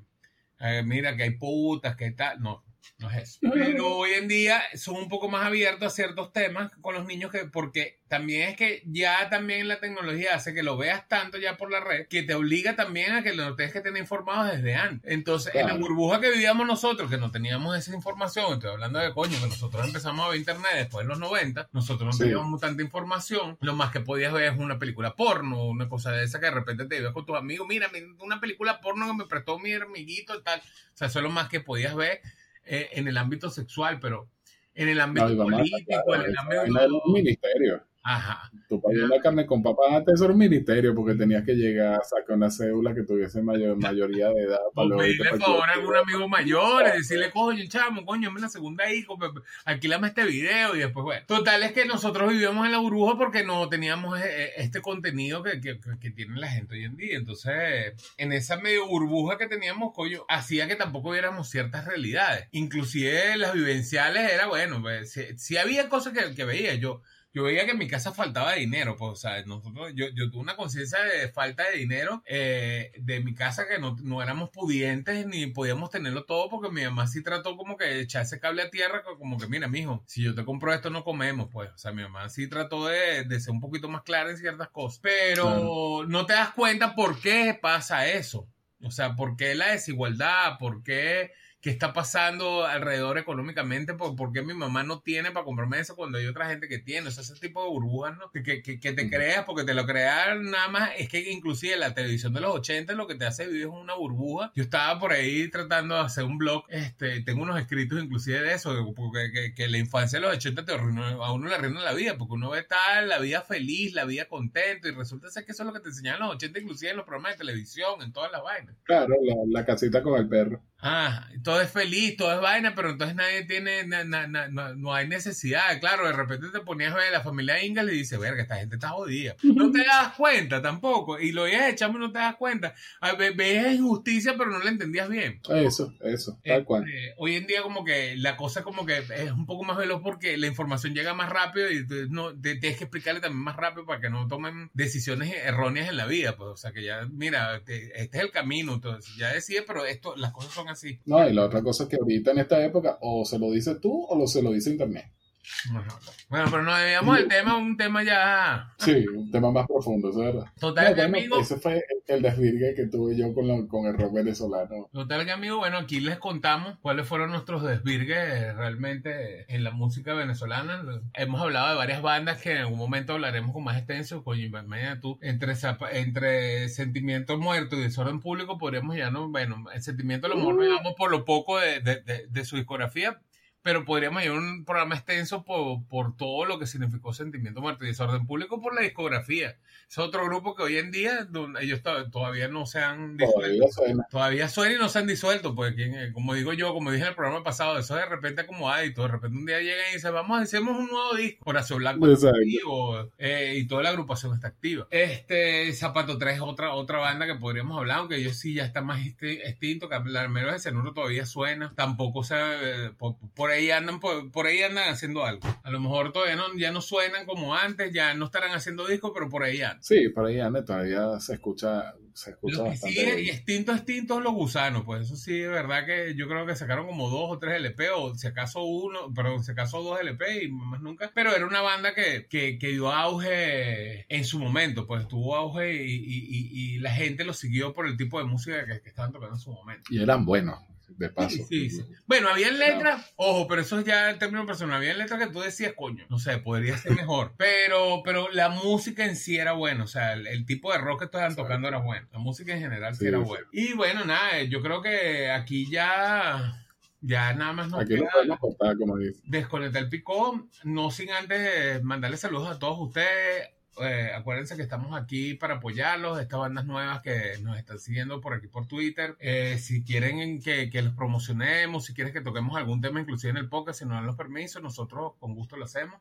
eh, mira que hay putas, que tal, no, no es eso. Pero hoy en día son un poco más abiertos a ciertos temas con los niños que, porque también es que ya también la tecnología hace que lo veas tanto ya por la red, que te obliga también a que lo tienes que tener informado desde antes. Entonces, en la Claro. burbuja que vivíamos nosotros, que no teníamos esa información, estoy hablando de coño, que nosotros empezamos a ver internet después de los 90, nosotros no Sí. teníamos tanta información, lo más que podías ver es una película porno, una cosa de esa que de repente te ibas con tus amigos, mira, mi- una película porno que me prestó mi amiguito y tal. O sea, eso es lo más que podías ver eh, en el ámbito sexual, pero en el ámbito No, político, en el ámbito... era un ministerio. Ajá. Tu país una carne con papá antes eso era un ministerio porque tenías que llegar a sacar una cédula que tuviese mayor, mayoría de edad O luego irte pedirle para favor a algún amigo mayor, y decirle, coño, chamo, coño, me la segunda hijo, alquílame este video y después, bueno. Total es que nosotros vivíamos en la burbuja porque no teníamos eh, eh, este contenido que, que, que- que tiene la gente hoy en día. Entonces, en esa medio burbuja que teníamos, coño, hacía que tampoco viéramos ciertas realidades. Inclusive las vivenciales era, bueno, pues, si, si había cosas que, que veía yo. Yo veía que en mi casa faltaba dinero, pues, o sea, nosotros, yo, yo tuve una conciencia de falta de dinero eh, de mi casa que no, no éramos pudientes ni podíamos tenerlo todo porque mi mamá sí trató como que echar ese cable a tierra, co- como que mira, mijo, si yo te compro esto no comemos, pues, o sea, mi mamá sí trató de, de ser un poquito más clara en ciertas cosas, pero Claro. no te das cuenta por qué pasa eso, o sea, por qué la desigualdad, por qué qué está pasando alrededor económicamente, por, por qué mi mamá no tiene para comprarme eso cuando hay otra gente que tiene, o sea, ese tipo de burbujas, ¿no? Que, que, que- te creas, porque te lo creas nada más, es que inclusive la televisión de los 80 lo que te hace vivir es una burbuja. Yo estaba por ahí tratando de hacer un blog, este, tengo unos escritos inclusive de eso, porque que, que la infancia de los 80 te arruinó, a uno le arruina la vida, porque uno ve tal, la vida feliz, la vida contento, y resulta ser que eso es lo que te enseñaban en los 80, inclusive en los programas de televisión, en todas las vainas. Claro, la, la casita con el perro. Ah, todo es feliz, todo es vaina, pero entonces nadie tiene, na- na- na- no, no hay necesidad. Claro, de repente te ponías a ver la familia Ingalls y dices, verga, esta gente está jodida. No te das cuenta tampoco, y lo ibas echando y no te das cuenta. A ve- Ves injusticia, pero no la entendías bien. Eso, eso, tal cual. Este, hoy en día como que la cosa como que es un poco más veloz porque la información llega más rápido y tú no, te, tienes que explicarle también más rápido para que no tomen decisiones erróneas en la vida. Pues, o sea, que ya, mira, te- este es el camino, entonces ya decide, pero esto, las cosas son No, y la otra cosa es que ahorita en esta época o se lo dices tú o lo, se lo dice internet. Bueno, pero no debíamos el tema, un tema ya. Sí, un tema más profundo, eso es verdad. Total, que amigo. Ese fue el desvirgue que tuve yo con, lo- con el rock venezolano. Total que amigo, bueno, aquí les contamos cuáles fueron nuestros desvirgues realmente en la música venezolana. Hemos hablado de varias bandas que en algún momento hablaremos con más extenso, coño, imagínate tú, entre, entre Sentimiento Muerto y Desorden Público podríamos ya no, bueno, el Sentimiento a lo mejor Uh. nos por lo poco de, de- de- de su discografía, pero podríamos llevar un programa extenso por, por todo lo que significó Sentimiento Muerto y Desorden Público por la discografía. Es otro grupo que hoy en día ellos to- todavía no se han disuelto. Todavía suena. Todavía y no se han disuelto, porque eh, como digo yo, como dije en el programa pasado, eso de repente como hábito, de repente un día llegan y dicen, vamos, hacemos un nuevo disco, Horacio Blanco activo, eh, y toda la agrupación está activa. Este, Zapato 3 es otra, otra banda que podríamos hablar, aunque ellos sí ya están más extinto, que Menos de Cenuro todavía suena, tampoco se, eh, por, por ahí andan, por, por ahí andan haciendo algo. A lo mejor todavía no, ya no suenan como antes, ya no estarán haciendo discos, pero por ahí andan. Sí, por ahí anda, todavía se escucha, se escucha Lo que bastante. y extinto, extinto es los gusanos, pues eso sí, de verdad que yo creo que sacaron como dos o tres LP, o si acaso uno, perdón, si acaso dos LP y más nunca. Pero era una banda que, que, que dio auge en su momento, pues tuvo auge y, y- y- y la gente lo siguió por el tipo de música que, que estaban tocando en su momento. Y eran buenos, de paso. Sí, sí. Bueno, había letras, ojo, pero eso es ya en términos personal, había letras que tú decías, coño, no sé, podría ser mejor, pero, pero la música en sí era buena, o sea, el, el tipo de rock que estaban Exacto. tocando era bueno, la música en general sí, Sí, era buena. Y bueno, nada, yo creo que aquí ya, ya nada más nos Aquí queda cortar, como dice. desconectar el picó, no sin antes mandarle saludos a todos ustedes. Eh, acuérdense que estamos aquí para apoyarlos, estas bandas nuevas que nos están siguiendo por aquí por Twitter. Eh, si quieren que, que los promocionemos, si quieres que toquemos algún tema inclusive en el podcast, si nos dan los permisos, nosotros con gusto lo hacemos.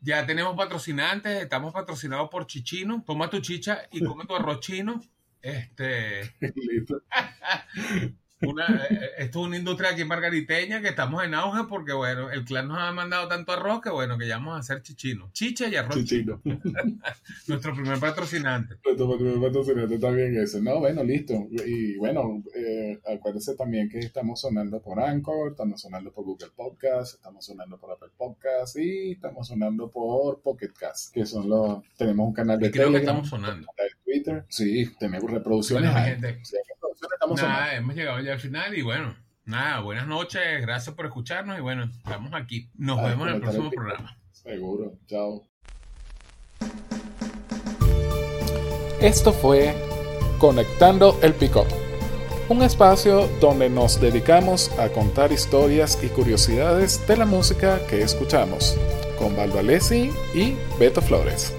Ya tenemos patrocinantes, estamos patrocinados por Chichino. Toma tu chicha y come tu arroz chino. Este, Listo. una, eh, esto es una industria aquí margariteña que estamos en auge porque, bueno, el clan nos ha mandado tanto arroz que, bueno, que ya vamos a hacer chichino. Chicha y arroz. Chichino. Nuestro primer patrocinante. Nuestro primer patrocinante también ese. No, bueno, listo. Y bueno, eh, acuérdense también que estamos sonando por Anchor, estamos sonando por Google Podcast, estamos sonando por Apple Podcast y estamos sonando por Pocket Cast, que son los... Tenemos un canal de Y creo que estamos sonando. de Twitter. Sí, tenemos reproducciones. Bueno, gente. Estamos. Nada, hemos llegado ya al final y, bueno, nada, buenas noches, gracias por escucharnos y, bueno, estamos aquí. Nos Ay, vemos en el próximo programa. Seguro. Chao. Esto fue Conectando el Pico, un espacio donde nos dedicamos a contar historias y curiosidades de la música que escuchamos, con Baldo Alessi y Beto Flores.